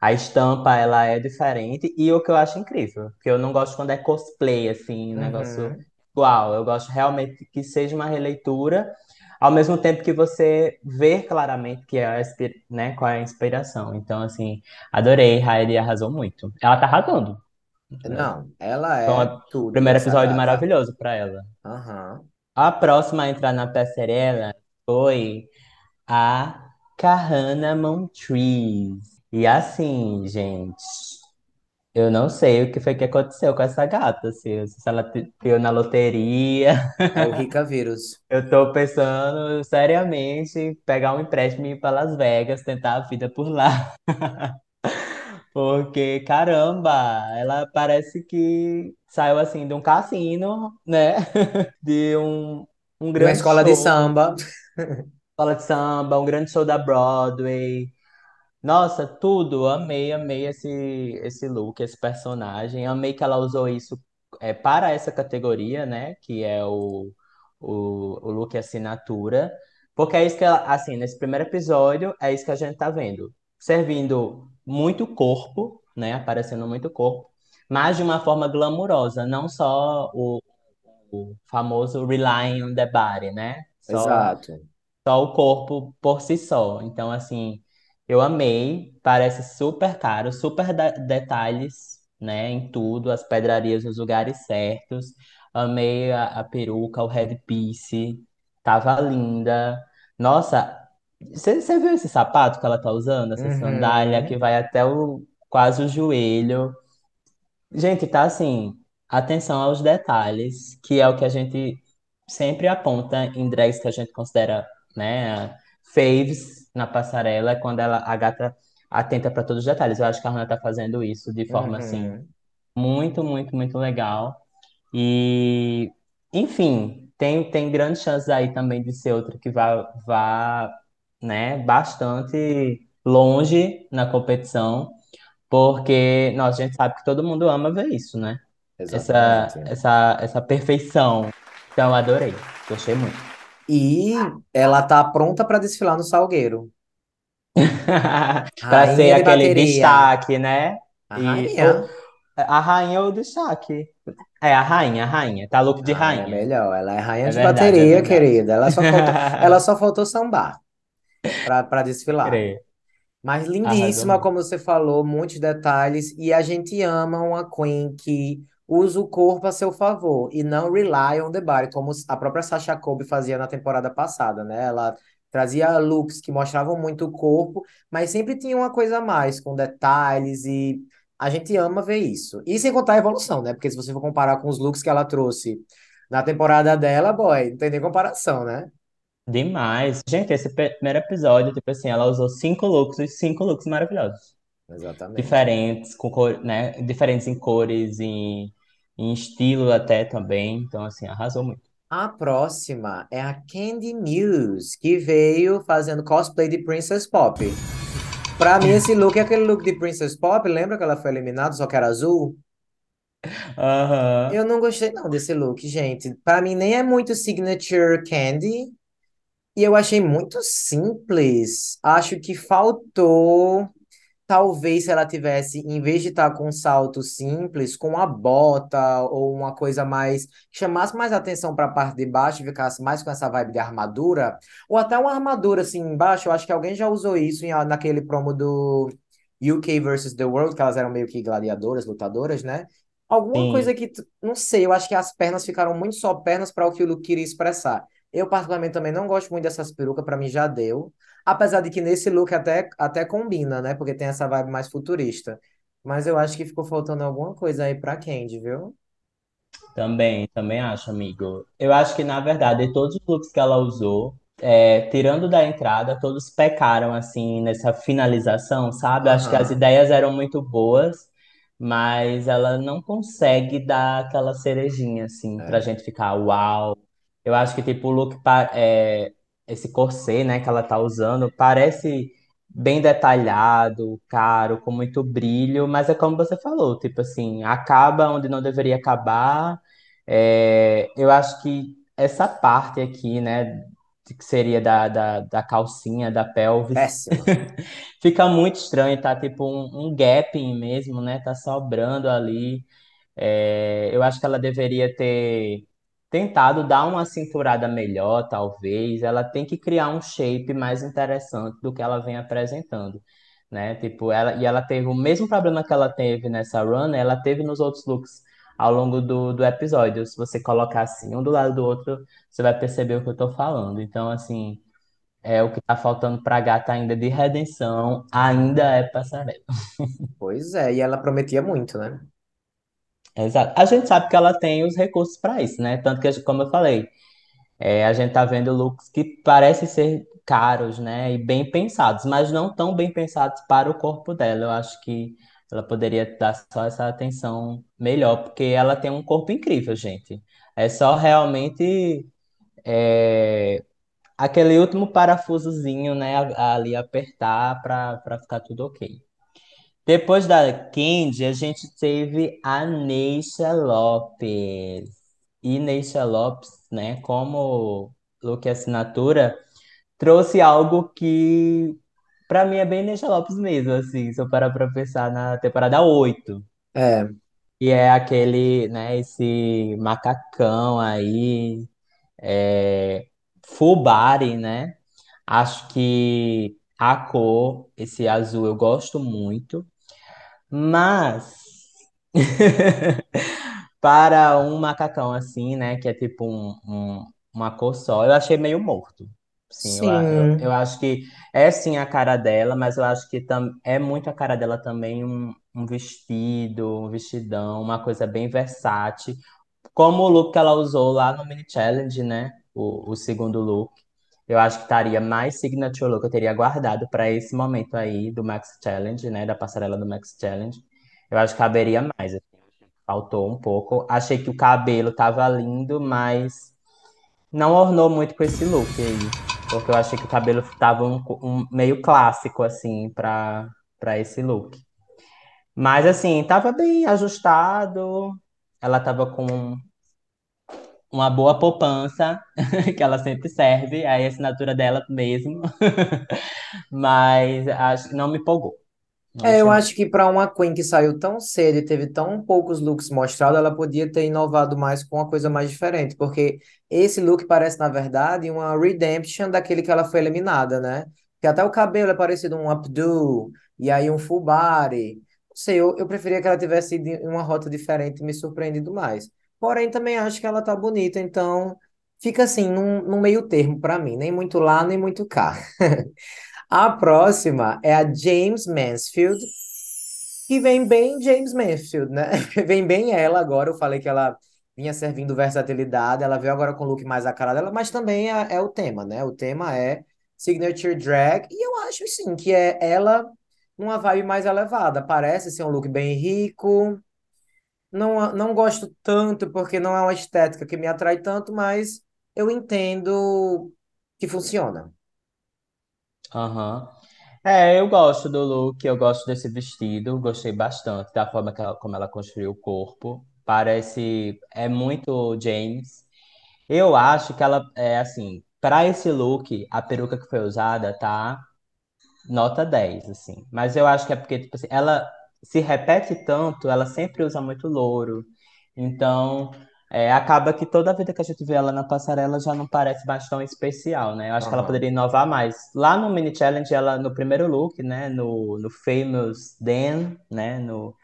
a estampa, ela é diferente. E o que eu acho incrível, porque eu não gosto quando é cosplay, assim, um negócio Uhum. igual. Eu gosto realmente que seja uma releitura, ao mesmo tempo que você vê claramente que é né, qual é a inspiração. Então, assim, adorei. Heidi arrasou muito. Ela tá arrasando. Não, ela é um tudo, primeiro episódio maravilhoso pra ela. Aham. A próxima a entrar na passarela foi a Kahana Montrese. E assim, gente, eu não sei o que foi que aconteceu com essa gata, assim, se ela ganhou na loteria. É o Rica Vírus. Eu tô pensando seriamente em pegar um empréstimo e ir pra Las Vegas, tentar a vida por lá. Porque, caramba, ela parece que saiu assim de um cassino, né? De um, um De uma grande escola de show, samba. escola de samba, um grande show da Broadway. Nossa, tudo, amei, amei esse, esse look, esse personagem. Amei que ela usou isso é, para essa categoria, né? Que é o, o, o look assinatura. Porque é isso que ela, assim, nesse primeiro episódio, é isso que a gente tá vendo. Servindo muito corpo, né? Aparecendo muito corpo, mas de uma forma glamurosa, não só o, o famoso relying on the body, né? Só Exato. só o corpo por si só. Então, assim, eu amei, parece super caro, super de- detalhes, né, em tudo, as pedrarias nos lugares certos. Amei a, a peruca, o headpiece, tava linda. Nossa, você viu esse sapato que ela tá usando, essa sandália que Uhum. vai até o quase o joelho? Gente, tá assim, atenção aos detalhes, que é o que a gente sempre aponta em drags que a gente considera, né, faves na passarela, é quando ela, a gata atenta para todos os detalhes. Eu acho que a Hannah tá fazendo isso de forma assim Uhum. muito, muito, muito legal. E, enfim, tem, tem grandes chances aí também de ser outra que vá, vá, né, bastante longe na competição, porque, nossa, a gente sabe que todo mundo ama ver isso, né? Essa, Exatamente. essa, essa perfeição. Então, adorei. Gostei muito. E ela tá pronta para desfilar no Salgueiro. Para ser aquele bateria. destaque, né? A rainha. a rainha ou o destaque. É, a rainha, a rainha. Tá look de A rainha é rainha. melhor. Ela é rainha É de verdade, é bateria, verdade. querida. Ela só faltou, ela só faltou sambar para desfilar. Creio. Mas Arrasou lindíssima, muito. como você falou, muitos detalhes. E a gente ama uma queen que usa o corpo a seu favor e não rely on the body, como a própria Sasha Colby fazia na temporada passada, né? Ela trazia looks que mostravam muito o corpo, mas sempre tinha uma coisa a mais, com detalhes e a gente ama ver isso. E sem contar a evolução, né? Porque se você for comparar com os looks que ela trouxe na temporada dela, boy, não tem nem comparação, né? Demais. Gente, esse primeiro episódio, tipo assim, ela usou cinco looks e cinco looks maravilhosos. Exatamente. Diferentes, com cor, né? Diferentes em cores, em, em estilo até também. Então, assim, arrasou muito. A próxima é a Candy Muse, que veio fazendo cosplay de Princess Pop. Pra mim, esse look é aquele look de Princess Pop. Lembra que ela foi eliminada, só que era azul? Aham. Eu não gostei não desse look, gente. Pra mim, nem é muito signature Candy. E eu achei muito simples. Acho que faltou. Talvez se ela tivesse, em vez de estar com um salto simples, com uma bota ou uma coisa mais que chamasse mais atenção para a parte de baixo e ficasse mais com essa vibe de armadura, ou até uma armadura assim embaixo. Eu acho que alguém já usou isso em, naquele promo do UK versus The World, que elas eram meio que gladiadoras, lutadoras, né? Alguma Sim. coisa que, não sei, eu acho que as pernas ficaram muito só pernas para o que o look queria expressar. Eu, particularmente, também não gosto muito dessas perucas, para mim já deu. Apesar de que nesse look até, até combina, né? Porque tem essa vibe mais futurista. Mas eu acho que ficou faltando alguma coisa aí pra Candy, viu? Também, também acho, amigo. Eu acho que, na verdade, todos os looks que ela usou, é, tirando da entrada, todos pecaram, assim, nessa finalização, sabe? Eu acho que as ideias eram muito boas, mas ela não consegue dar aquela cerejinha, assim, pra É. gente ficar uau. Eu acho que, tipo, o look, é, esse corset, né, que ela tá usando, parece bem detalhado, caro, com muito brilho, mas é como você falou, tipo assim, acaba onde não deveria acabar. É, eu acho que essa parte aqui, né, que seria da, da, da calcinha, da pelvis, fica muito estranho, tá tipo um, um gapping mesmo, né, tá sobrando ali. É, eu acho que ela deveria ter tentado dar uma cinturada melhor, talvez. Ela tem que criar um shape mais interessante do que ela vem apresentando, né? Tipo, ela, e ela teve o mesmo problema que ela teve nessa run, ela teve nos outros looks ao longo do, do episódio. Se você colocar assim, um do lado do outro, você vai perceber o que eu tô falando. Então, assim, é o que tá faltando pra gata ainda de redenção, ainda é passarela. Pois é, e ela prometia muito, né? Exato. A gente sabe que ela tem os recursos para isso, né? Tanto que, como eu falei, é, a gente tá vendo looks que parecem ser caros, né? E bem pensados, mas não tão bem pensados para o corpo dela. Eu acho que ela poderia dar só essa atenção melhor, porque ela tem um corpo incrível, gente. É só realmente é, aquele último parafusozinho, né? Ali apertar para ficar tudo ok. Depois da Candy, a gente teve a Neisha Lopes. E Neisha Lopes, né, como look assinatura, trouxe algo que pra mim é bem Neisha Lopes mesmo, assim, se eu parar pra pensar na temporada 8. É, E é aquele, né, esse macacão aí, é, full body, né? Acho que a cor, esse azul, eu gosto muito. Mas para um macacão assim, né, que é tipo um, um- uma cor só, eu achei meio morto. Sim, eu, a- eu, eu sim. acho que é sim a cara dela, mas eu acho que tam, é muito a cara dela também um, um vestido, um vestidão, uma coisa bem versátil, como o look que ela usou lá no Mini Challenge, né? O, o segundo look. Eu acho que estaria mais signature look, eu teria guardado para esse momento aí do Max Challenge, né? Da passarela do Max Challenge. Eu acho que caberia mais, assim, faltou um pouco. Achei que o cabelo tava lindo, mas não ornou muito com esse look aí. Porque eu achei que o cabelo tava um, um meio clássico, assim, pra esse look. Mas, assim, tava bem ajustado. Ela tava com uma boa poupança, que ela sempre serve, aí a assinatura dela mesmo. Mas acho que não me empolgou. Não É, eu acho que para uma Queen que saiu tão cedo e teve tão poucos looks mostrados, ela podia ter inovado mais com uma coisa mais diferente, porque esse look parece, na verdade, uma redemption daquele que ela foi eliminada, né? Que até o cabelo é parecido um updo, e aí um full body. Não sei, eu, eu preferia que ela tivesse ido em uma rota diferente e me surpreendido mais. Porém, também acho que ela tá bonita, então fica assim, num, num meio termo para mim, nem muito lá, nem muito cá. A próxima é a James Mansfield, que vem bem James Mansfield, né? Vem bem ela agora. Eu falei que ela vinha servindo versatilidade, ela veio agora com o look mais a cara dela, mas também é, é o tema, né? O tema é Signature Drag, e eu acho sim que é ela numa vibe mais elevada. Parece ser um look bem rico. Não, não gosto tanto porque não é uma estética que me atrai tanto, mas eu entendo que funciona. Aham. É, eu gosto do look, eu gosto desse vestido, gostei bastante da forma que ela- como ela construiu o corpo. Parece, é muito James. Eu acho que ela, é assim, para esse look, a peruca que foi usada tá nota 10 assim. Mas eu acho que é porque, tipo assim, ela se repete tanto, ela sempre usa muito louro. Então, é, acaba que toda vida que a gente vê ela na passarela já não parece mais tão especial, né? Eu acho que ela poderia inovar mais. Lá no mini challenge, ela no primeiro look, né, no, no Famous Dan, né, no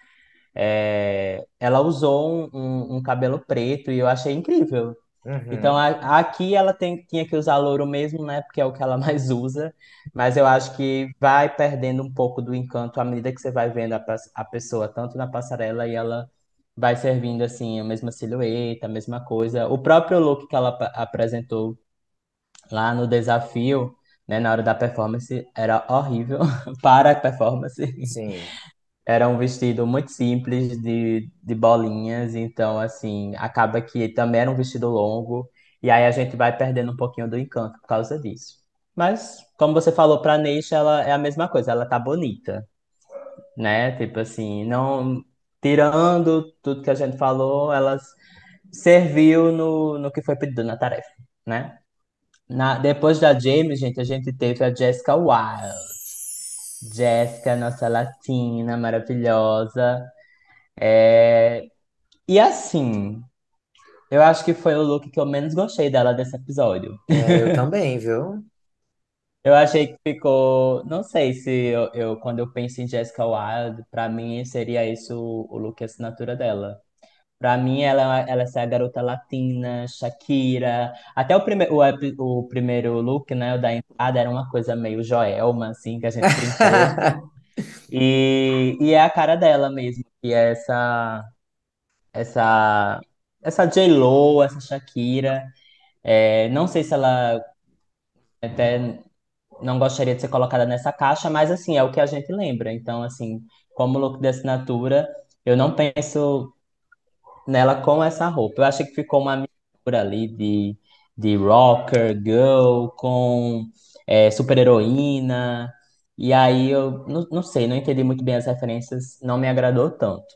é, ela usou um, um- um cabelo preto e eu achei incrível. Então Uhum. a- aqui ela tem, tinha que usar louro mesmo, né? Porque é o que ela mais usa. Mas eu acho que vai perdendo um pouco do encanto à medida que você vai vendo a, a pessoa tanto na passarela e ela vai servindo assim a mesma silhueta, a mesma coisa. O próprio look que ela ap- apresentou lá no desafio, né? Na hora da performance era horrível para a performance. Sim. Era um vestido muito simples de, de bolinhas, então assim, acaba que também era um vestido longo, e aí a gente vai perdendo um pouquinho do encanto por causa disso. Mas, como você falou pra Neisha, ela é a mesma coisa, ela tá bonita, né? Tipo assim, não tirando tudo que a gente falou, ela serviu no, no que foi pedido na tarefa, né? Na, depois da James, gente, a gente teve a Jessica Wilde. Jéssica, nossa latina maravilhosa. É, E assim, eu acho que foi o look que eu menos gostei dela desse episódio. É, eu também, viu? Eu achei que ficou. Não sei se eu, eu- quando eu penso em Jessica Wilde, pra mim seria isso o, o look assinatura dela. Pra mim, ela, ela é a garota latina, Shakira. Até o, prime, o, o primeiro look, né, o da entrada, era uma coisa meio Joelma, assim, que a gente brincou. E, e é a cara dela mesmo, que é essa, essa, essa J.Lo, essa Shakira. É, não sei se ela até não gostaria de ser colocada nessa caixa, mas assim, é o que a gente lembra. Então, assim, como look de assinatura, eu não penso nela com essa roupa. Eu achei que ficou uma mistura ali de, de rocker, girl, com é, super-heroína. E aí eu não, não sei, não entendi muito bem as referências, não me agradou tanto.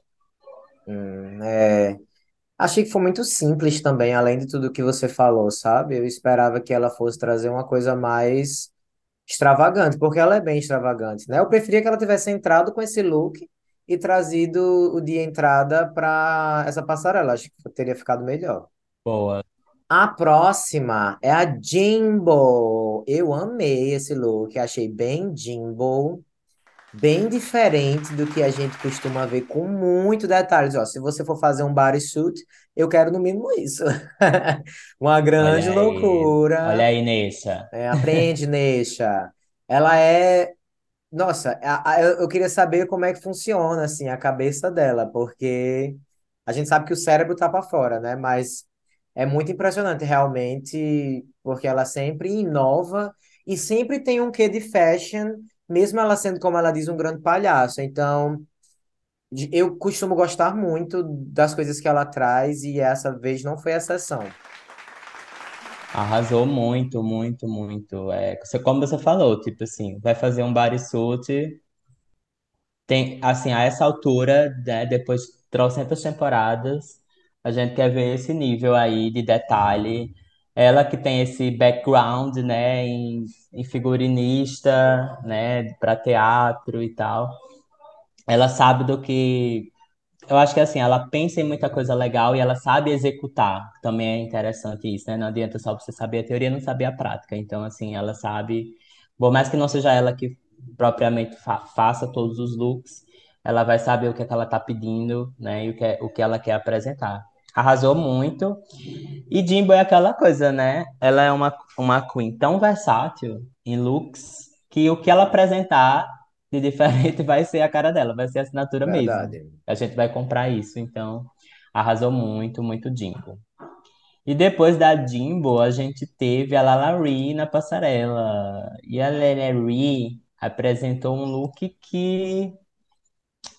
Hum, é. Achei que foi muito simples também, além de tudo que você falou, sabe? Eu esperava que ela fosse trazer uma coisa mais extravagante, porque ela é bem extravagante, né? Eu preferia que ela tivesse entrado com esse look e trazido o de entrada para essa passarela. Acho que teria ficado melhor. Boa. A próxima é a Jimbo. Eu amei esse look, achei bem Jimbo. Bem diferente do que a gente costuma ver, com muito detalhes. Ó, se você for fazer um bodysuit, eu quero no mínimo isso. Uma grande Olha aí, olha loucura. aí, Neissa. É, aprende, Neisha. Ela é. Nossa, a- a- eu, queria saber como é que funciona assim a cabeça dela, porque a gente sabe que o cérebro tá para fora, né? Mas É muito impressionante, realmente, porque ela sempre inova e sempre tem um quê de fashion, mesmo ela sendo, como ela diz, um grande palhaço. Então, eu costumo gostar muito das coisas que ela traz e essa vez não foi exceção. Arrasou muito, muito, muito. É, você, como você falou, tipo assim, vai fazer um bodysuit, tem, assim, a essa altura, né, depois de trocentas temporadas, a gente quer ver esse nível aí de detalhe. Ela que tem esse background, né, em, em figurinista, né, para teatro e tal. Ela sabe do que eu acho que assim, ela pensa em muita coisa legal e ela sabe executar. Também é interessante isso, né? Não adianta só você saber a teoria e não saber a prática. Então, assim, ela sabe, por mais que não seja ela que propriamente fa- faça todos os looks, ela vai saber o que é que ela tá pedindo, né? E o que, é- o que ela quer apresentar. Arrasou muito. E Jimbo é aquela coisa, né? Ela é uma, uma queen tão versátil em looks que o que ela apresentar de diferente vai ser a cara dela, vai ser a assinatura mesmo. Verdade. A gente vai comprar isso, então arrasou muito, muito Jimbo. E depois da Jimbo, a gente teve a Lalaurie na passarela. E a Lalaurie apresentou um look que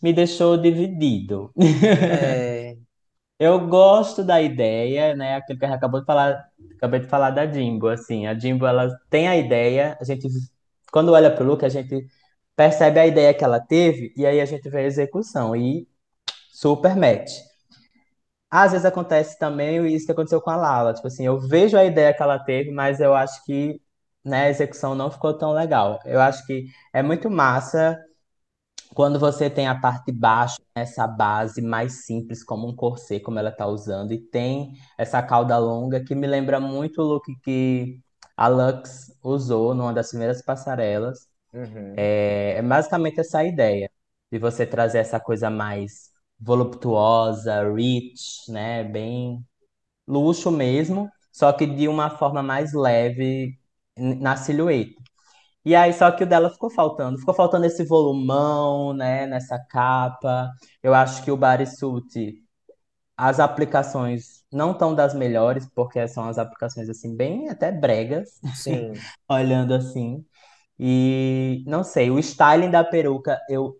me deixou dividido. É, Eu gosto da ideia, né? Aquilo que a gente acabou de falar, acabei de falar da Jimbo, assim. A Jimbo, ela tem a ideia, a gente, quando olha pro look, a gente percebe a ideia que ela teve e aí a gente vê a execução e super match. Às vezes acontece também isso que aconteceu com a Lala, tipo assim, eu vejo a ideia que ela teve, mas eu acho que, né, a execução não ficou tão legal. Eu acho que é muito massa quando você tem a parte de baixo, essa base mais simples, como um corset, como ela tá usando, e tem essa cauda longa que me lembra muito o look que a Lux usou numa das primeiras passarelas. Uhum, É, é basicamente essa ideia de você trazer essa coisa mais voluptuosa, rich, né? Bem luxo mesmo, só que de uma forma mais leve na silhueta. E aí, só que o dela ficou faltando. Ficou faltando esse volumão, né, nessa capa. Eu acho que o bodysuit, as aplicações não estão das melhores, porque são as aplicações, assim, bem até bregas, sim, olhando assim. E não sei, o styling da peruca, eu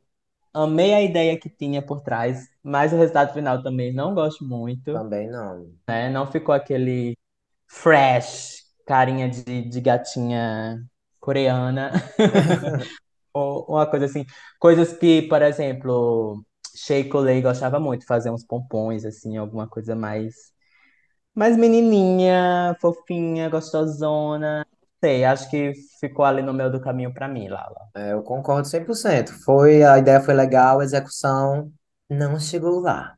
amei a ideia que tinha por trás, mas o resultado final também não gosto muito, também não. né? Não ficou aquele fresh, carinha de, de gatinha coreana. Ou uma coisa assim, coisas que, por exemplo, Shea Coulee gostava muito de fazer uns pompons, assim, alguma coisa mais, mais menininha, fofinha, gostosona. Sei, acho que ficou ali no meio do caminho pra mim, Lala. É, eu concordo 100%. Foi, a ideia foi legal, a execução não chegou lá.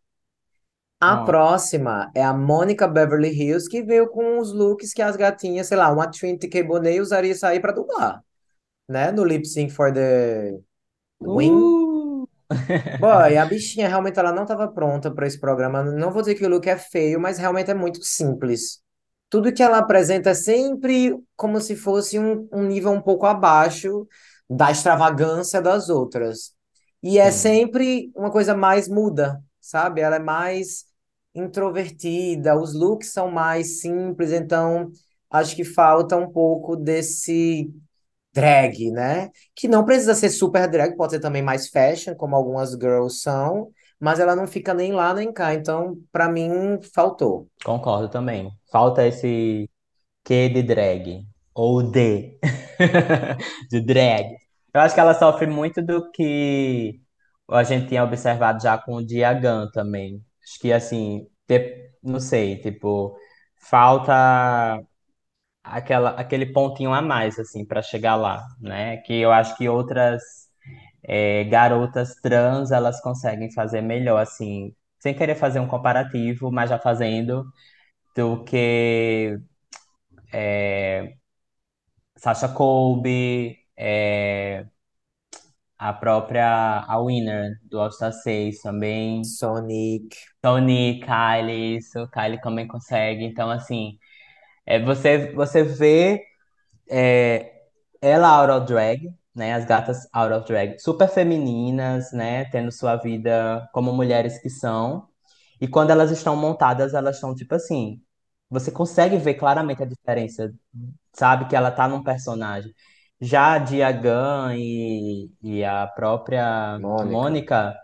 A próxima é a Mônica Beverly Hills, que veio com os looks que as gatinhas, sei lá, uma Trinity K. Bonet usaria isso aí pra dublar, né? No Lip Sync for the Win. uh! Boy, a bichinha realmente ela não estava pronta para esse programa. Não vou dizer que o look é feio, mas realmente é muito simples. Tudo que ela apresenta é sempre como se fosse um, um nível um pouco abaixo da extravagância das outras. E é Sim, sempre uma coisa mais muda, sabe? Ela é mais introvertida, os looks são mais simples, então acho que falta um pouco desse drag, né? Que não precisa ser super drag, pode ser também mais fashion, como algumas girls são, mas ela não fica nem lá nem cá. Então, pra mim, faltou. concordo também. Falta esse Q de drag. Ou D. De drag. Eu acho que ela sofre muito do que a gente tinha observado já com o Diagan também. Acho que, assim, te- não sei, tipo, falta aquela, aquele pontinho a mais, assim, para chegar lá, né? Que eu acho que outras é, garotas trans, elas conseguem fazer melhor, assim, sem querer fazer um comparativo, mas já fazendo, do que Sasha Colby, é, a própria a Winner do All Star 6 também, Sonic. Tony, Kylie, isso, Kylie também consegue. Então, assim, é, você, você vê é, ela out of drag, né? As gatas out of drag, super femininas, né? Tendo sua vida como mulheres que são. E quando elas estão montadas, elas estão tipo assim. você consegue ver claramente a diferença, sabe? Que ela tá num personagem. Já a Diagan e, e a própria Mônica. Mônica,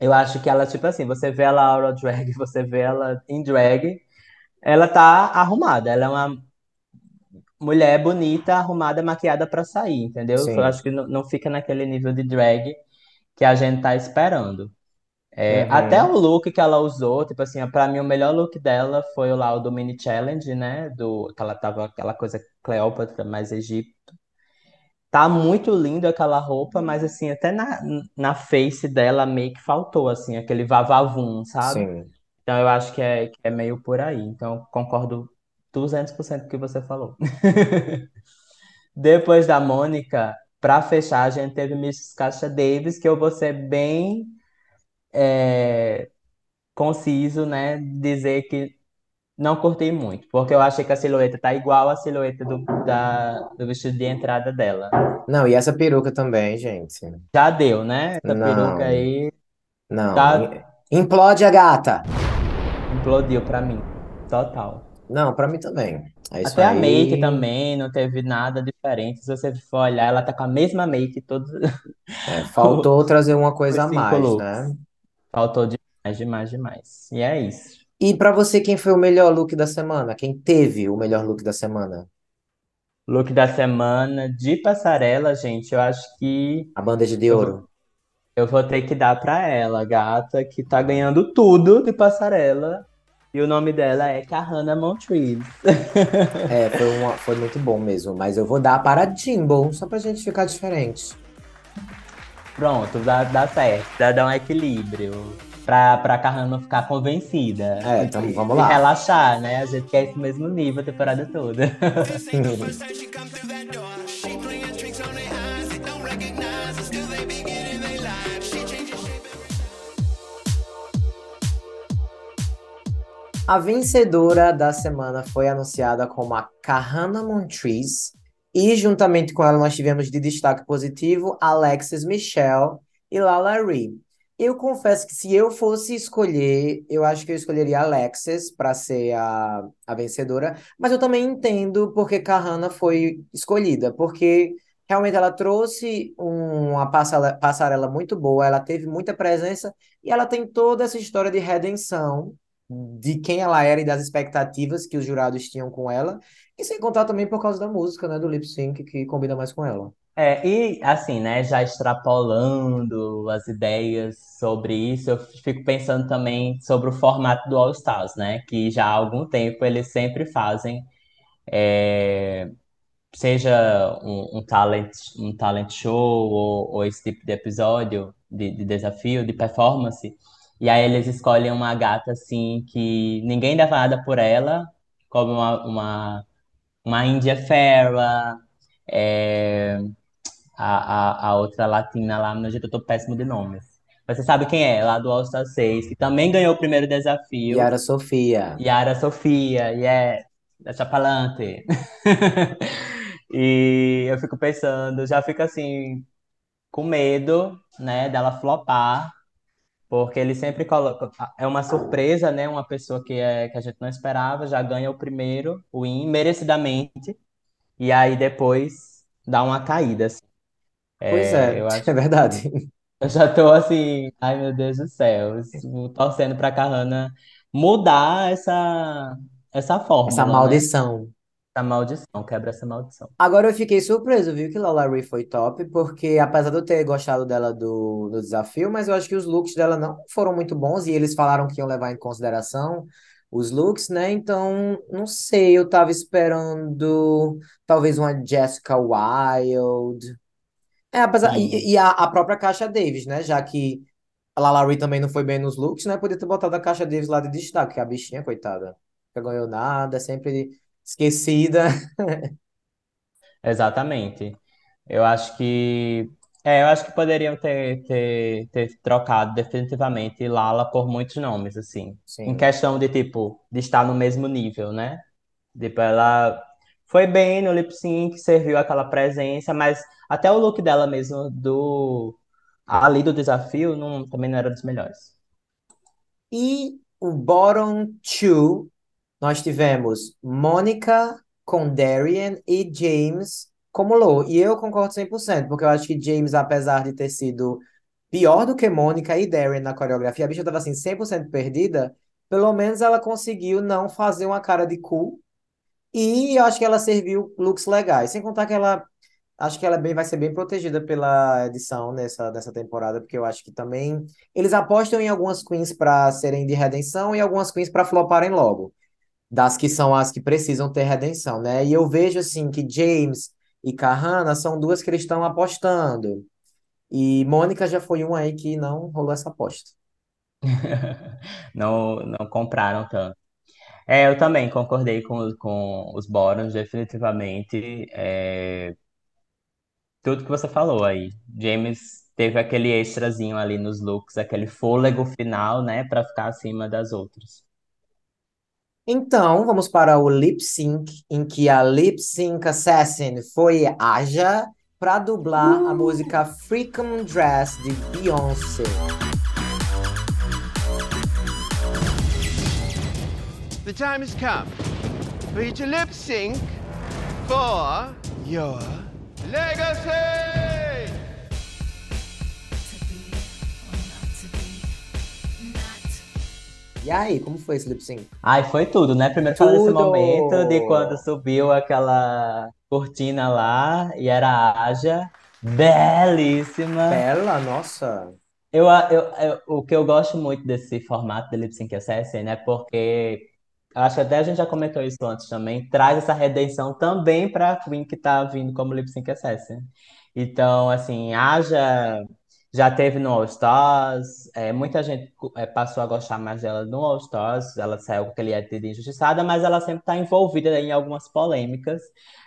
eu acho que ela, tipo assim, você vê ela out of drag, você vê ela em drag, ela tá arrumada, ela é uma mulher bonita, arrumada, maquiada pra sair, entendeu? Eu Sim. acho que não, não fica naquele nível de drag que a gente tá esperando. É, até o Uhum. look que ela usou, tipo assim, pra mim o melhor look dela foi lá o do mini challenge, né? Do que ela tava aquela coisa Cleópatra mais Egito. Tá muito lindo aquela roupa, mas assim, até na, na face dela meio que faltou assim, aquele vavavum, sabe? Sim. Então eu acho que é, que é meio por aí. Então concordo 200% com o que você falou. Depois da Mônica, pra fechar, a gente teve Miss Caixa Davis, que eu vou ser bem é, conciso, né? Dizer que não curti muito, porque eu achei que a silhueta tá igual à silhueta do, da, do vestido de entrada dela. Não, e essa peruca também, gente. Já deu, né? Essa peruca Não, aí não. tá, Implode a gata. implodiu pra mim. Total. Não, pra mim também. É isso Até a make também não teve nada diferente. Se você for olhar, ela tá com a mesma make todos É, faltou trazer uma coisa a mais, looks. né? Faltou demais, demais, demais. E é isso. E pra você, quem foi o melhor look da semana? Quem teve o melhor look da semana? Look da semana de passarela, gente, eu acho que A bandeja de ouro. eu vou ter que dar pra ela, gata, que tá ganhando tudo de passarela. E o nome dela é Kahana Montrese. É, foi, uma, foi muito bom mesmo. Mas eu vou dar para Jimbo, só pra gente ficar diferente. Pronto, dá, dá certo, dá, dá um equilíbrio. Pra, pra Kahana não ficar convencida. É, E, então e- vamos e lá. relaxar, né? A gente quer esse mesmo nível a temporada toda. A vencedora da semana foi anunciada como a Kahana Montrese, e juntamente com ela nós tivemos de destaque positivo Alexis Michelle e Lala Ri. Eu confesso que se eu fosse escolher, eu acho que eu escolheria Alexis para ser a, a vencedora, mas eu também entendo porque Kahana foi escolhida, porque realmente ela trouxe um- uma passarela muito boa, ela teve muita presença e ela tem toda essa história de redenção de quem ela era e das expectativas que os jurados tinham com ela, e sem contar também por causa da música, né, do lip sync, que combina mais com ela. É, e assim, né, já extrapolando as ideias sobre isso, eu fico pensando também sobre o formato do All Stars, né, que já há algum tempo eles sempre fazem, é, seja um, um talent, um talent show ou, ou esse tipo de episódio de, de desafio, de performance, e aí eles escolhem uma gata assim que ninguém dava nada por ela, como uma, uma, uma India Farah, é, a, a, a outra latina lá, no jeito eu tô péssimo de nomes. Mas você sabe quem é, lá do All Star 6, que também ganhou o primeiro desafio. Yara Sofia. Yara Sofia, yes, deixa pa'lante. E eu fico pensando, já fico assim, com medo, né, dela flopar, porque ele sempre coloca, é uma surpresa, né, uma pessoa que, é, que a gente não esperava, já ganha o primeiro win, merecidamente, e aí depois dá uma caída, assim. Pois É, é, eu é acho verdade. Eu já tô assim, ai meu Deus do céu, torcendo pra Kahana mudar essa, essa Essa fórmula, né? Essa maldição, quebra essa maldição. Agora eu fiquei surpreso, viu, que Lala Ri foi top, porque apesar de eu ter gostado dela do, do desafio, mas eu acho que os looks dela não foram muito bons, e eles falaram que iam levar em consideração os looks, né? Então, não sei, eu tava esperando talvez uma Jessica Wilde. É, apesar, e, e a, a própria Caixa Davis, né? Já que a Lala também não foi bem nos looks, né? Podia ter botado a Caixa Davis lá de destaque, que a bichinha, coitada, nunca ganhou nada, é sempre esquecida. exatamente. Eu acho que, é, eu acho que poderiam ter, ter, ter trocado definitivamente Lala por muitos nomes, assim. Em Sim. questão de, tipo, de estar no mesmo nível, né? Tipo, ela foi bem no lip sync, serviu aquela presença, mas até o look dela mesmo do ali do desafio não, também não era dos melhores. E o bottom two nós tivemos Mônica com Darian e James como Lo. E eu concordo 100%, porque eu acho que James, apesar de ter sido pior do que Mônica e Darian na coreografia, a bicha tava assim 100% perdida, pelo menos ela conseguiu não fazer uma cara de cu. E eu acho que ela serviu looks legais. Sem contar que ela Acho que ela bem, vai ser bem protegida pela edição nessa, nessa temporada, porque eu acho que também eles apostam em algumas queens para serem de redenção e algumas queens para floparem logo, das que são as que precisam ter redenção, né? E eu vejo assim que James e Kahana são duas que eles estão apostando. E Mônica já foi uma aí que não rolou essa aposta. Não, não compraram tanto. É, eu também concordei com, com os bottoms, definitivamente. É, tudo que você falou aí. James teve aquele extrazinho ali nos looks, aquele fôlego final, né, Pra ficar acima das outras. Então, vamos para o lip sync, em que a lip sync assassin foi Aja para dublar a música Freakum Dress de Beyoncé. The time has come for you to lip sync for your legacy. E aí, como foi esse lip sync? Ai, foi tudo, né? Primeiro falar desse momento de quando subiu aquela cortina lá e era a Aja, belíssima. Bela, nossa. Eu, eu, eu- o que eu gosto muito desse formato de Lip Sync Assassin, né? Porque acho que até a gente já comentou isso antes também, traz essa redenção também para a Queen que tá vindo como Lip Sync Assassin. Então, assim, haja já teve no All Stars, é, muita gente é, passou a gostar mais dela no All Stars, ela saiu com aquele ET de injustiçada, mas ela sempre está envolvida em algumas polêmicas.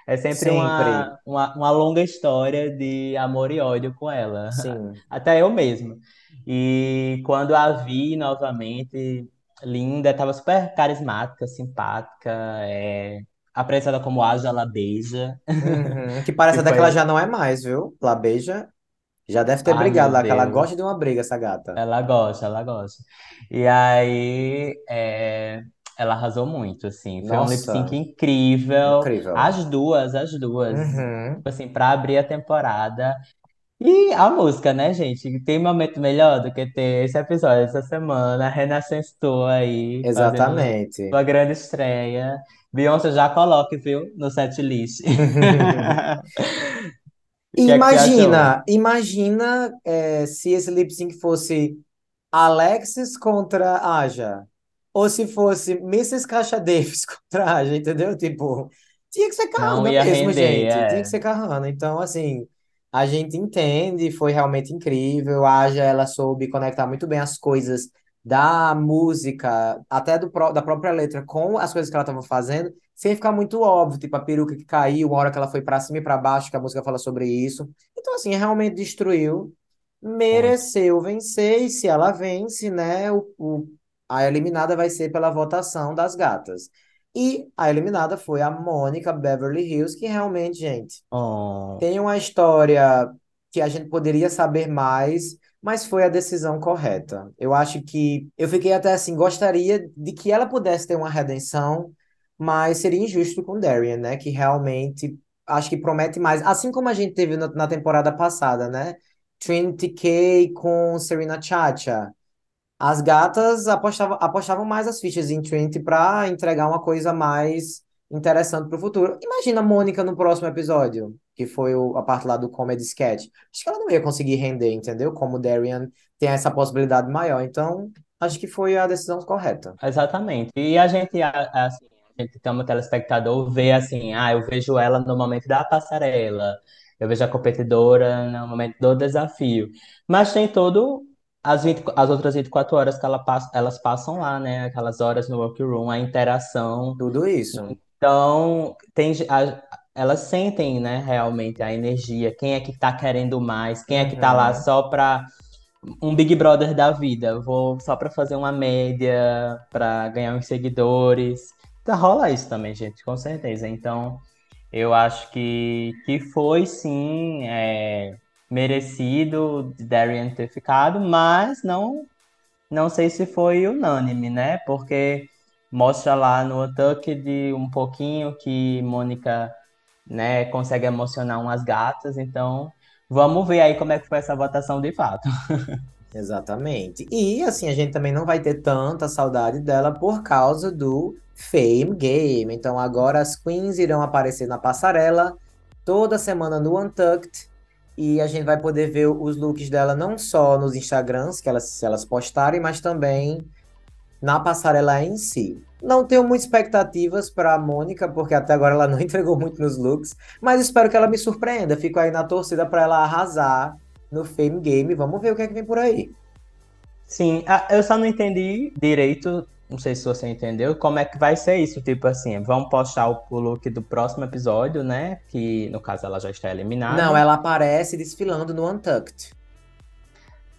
É sempre Sempre. uma, uma, uma longa história de amor e ódio com ela. Sim. Até eu mesmo. E quando a vi novamente, linda, estava super carismática, simpática, é, apresentada como Aja La Beija, Uhum, Que parece que até que ela foi. já não é mais, viu? La Beija já deve ter Ai, brigado lá, que ela gosta de uma briga, essa gata. Ela gosta, ela gosta. E aí, é, ela arrasou muito, assim. Foi um lip sync Nossa, incrível. incrível. As duas, as duas. Uhum, Tipo assim, pra abrir a temporada. E a música, né, gente? Tem momento melhor do que ter esse episódio essa semana. A Renaissance Tour aí, exatamente. sua grande estreia. Beyoncé já coloque, viu, no setlist. O É imagina, imagina é, se esse lip sync fosse Alexis contra Aja, ou se fosse Mrs. Caixa Davis contra Aja, entendeu? Tipo, tinha que ser ia mesmo, render, gente, tinha que é. ser Kahana. Então, assim, a gente entende, foi realmente incrível. A Aja, ela soube conectar muito bem as coisas da música, até do, da própria letra, com as coisas que ela estava fazendo sem ficar muito óbvio, tipo a peruca que caiu, uma hora que ela foi pra cima e pra baixo, que a música fala sobre isso. Então, assim, realmente destruiu, mereceu vencer, e se ela vence, né, o, o- a eliminada vai ser pela votação das gatas. E a eliminada foi a Mônica Beverly Hills, que realmente, gente, Oh, tem uma história que a gente poderia saber mais, mas foi a decisão correta. Eu acho que eu fiquei até assim, gostaria de que ela pudesse ter uma redenção, mas seria injusto com Darian, né? Que realmente acho que promete mais. Assim como a gente teve na, na temporada passada, né? Trinity K com Serena Chacha. As gatas apostavam, apostavam mais as fichas em Trinity para entregar uma coisa mais interessante para o futuro. Imagina a Mônica no próximo episódio, que foi o- a parte lá do Comedy Sketch. Acho que ela não ia conseguir render, entendeu? Como o Darian tem essa possibilidade maior. Então, acho que foi a decisão correta. exatamente. E a gente, assim, a gente como telespectador vê assim, ah, eu vejo ela no momento da passarela, eu vejo a competidora no momento do desafio. Mas tem todo as, 20 as outras 24 horas que ela passa, elas passam lá, né? Aquelas horas no workroom, a interação. Tudo isso. Então, tem, a- elas sentem, né, realmente a energia, quem é que tá querendo mais, quem é que tá lá Uhum. só pra um Big Brother da vida. Vou só pra fazer uma média, pra ganhar uns seguidores. Então, rola isso também, gente, com certeza. Então, eu acho que, que foi sim é, merecido de Darian ter ficado, mas não, não sei se foi unânime, né? Porque mostra lá no Untucked um pouquinho que Mônica, né, consegue emocionar umas gatas, então vamos ver aí como é que foi essa votação de fato. Exatamente. E assim, a gente também não vai ter tanta saudade dela por causa do Fame Game. Então agora as queens irão aparecer na passarela toda semana no Untucked. E a gente vai poder ver os looks dela não só nos Instagrams, que elas, se elas postarem, mas também na passarela em si. Não tenho muitas expectativas para a Mônica, porque até agora ela não entregou muito nos looks, mas espero que ela me surpreenda. Fico aí na torcida para ela arrasar no Fame Game. Vamos ver o que é que vem por aí. Sim, eu só não entendi direito, não sei se você entendeu, como é que vai ser isso. Tipo assim, vão postar o look do próximo episódio, né? Que no caso ela já está eliminada. Não, ela aparece desfilando no Untucked,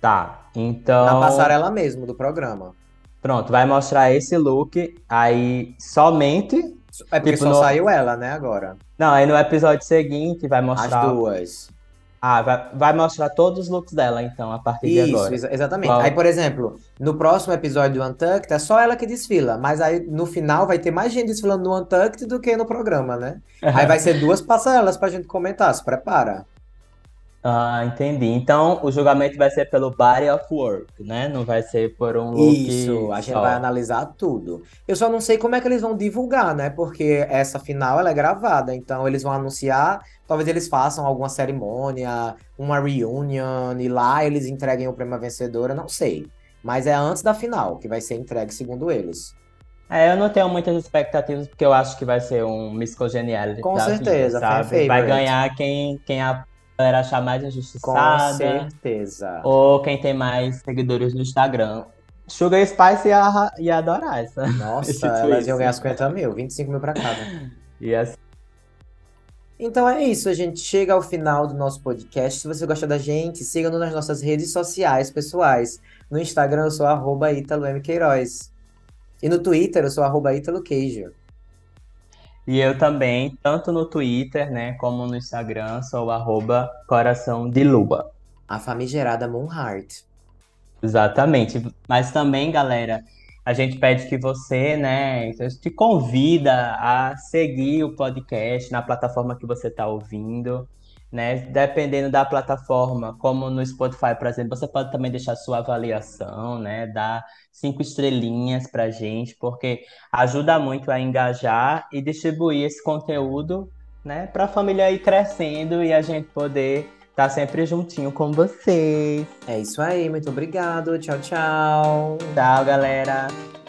Tá, então. na passarela mesmo do programa. Pronto, vai mostrar esse look, aí somente. É porque Tipo, só no- saiu ela, né, agora. Não, aí no episódio seguinte vai As mostrar. duas. Ah, vai, vai mostrar todos os looks dela, então, a partir de Isso, agora. exa- exatamente. Qual? Aí, por exemplo, no próximo episódio do Untucked é só ela que desfila, mas aí no final vai ter mais gente desfilando no Untucked do que no programa, né? Aí vai ser duas passarelas pra gente comentar, se prepara. Ah, entendi. Então, o julgamento vai ser pelo body of work, né? Não vai ser por um look Isso, a gente só. vai analisar tudo. Eu só não sei como é que eles vão divulgar, né? Porque essa final ela é gravada, então eles vão anunciar, talvez eles façam alguma cerimônia, uma reunion, e lá eles entreguem o prêmio vencedora, não sei. Mas é antes da final que vai ser entregue, segundo eles. É, eu não tenho muitas expectativas, porque eu acho que vai ser um Miss Congeniality Com vida, certeza, fan sabe? Vai ganhar quem, quem a galera achar mais Com injustiçada, certeza. ou quem tem mais seguidores no Instagram. Sugar Spice ia, ia adorar essa. Nossa, elas iam ganhar 50 mil, 25 mil pra cada. Ia Então é isso, a gente chega ao final do nosso podcast. Se você gosta da gente, siga-nos nas nossas redes sociais pessoais. No Instagram eu sou arroba. E no Twitter eu sou arroba. E eu também, tanto no Twitter, né, como no Instagram, sou o arroba coração de lua. A famigerada Moonheart. Exatamente. Mas também, galera, a gente pede que você, né, te convida a seguir o podcast na plataforma que você está ouvindo, né? Dependendo da plataforma, como no Spotify, por exemplo, você pode também deixar sua avaliação, né? Dar cinco estrelinhas pra gente, porque ajuda muito a engajar e distribuir esse conteúdo, né, para a família ir crescendo e a gente poder estar sempre juntinho com vocês. É isso aí, muito obrigado. Tchau, tchau. Tchau, galera.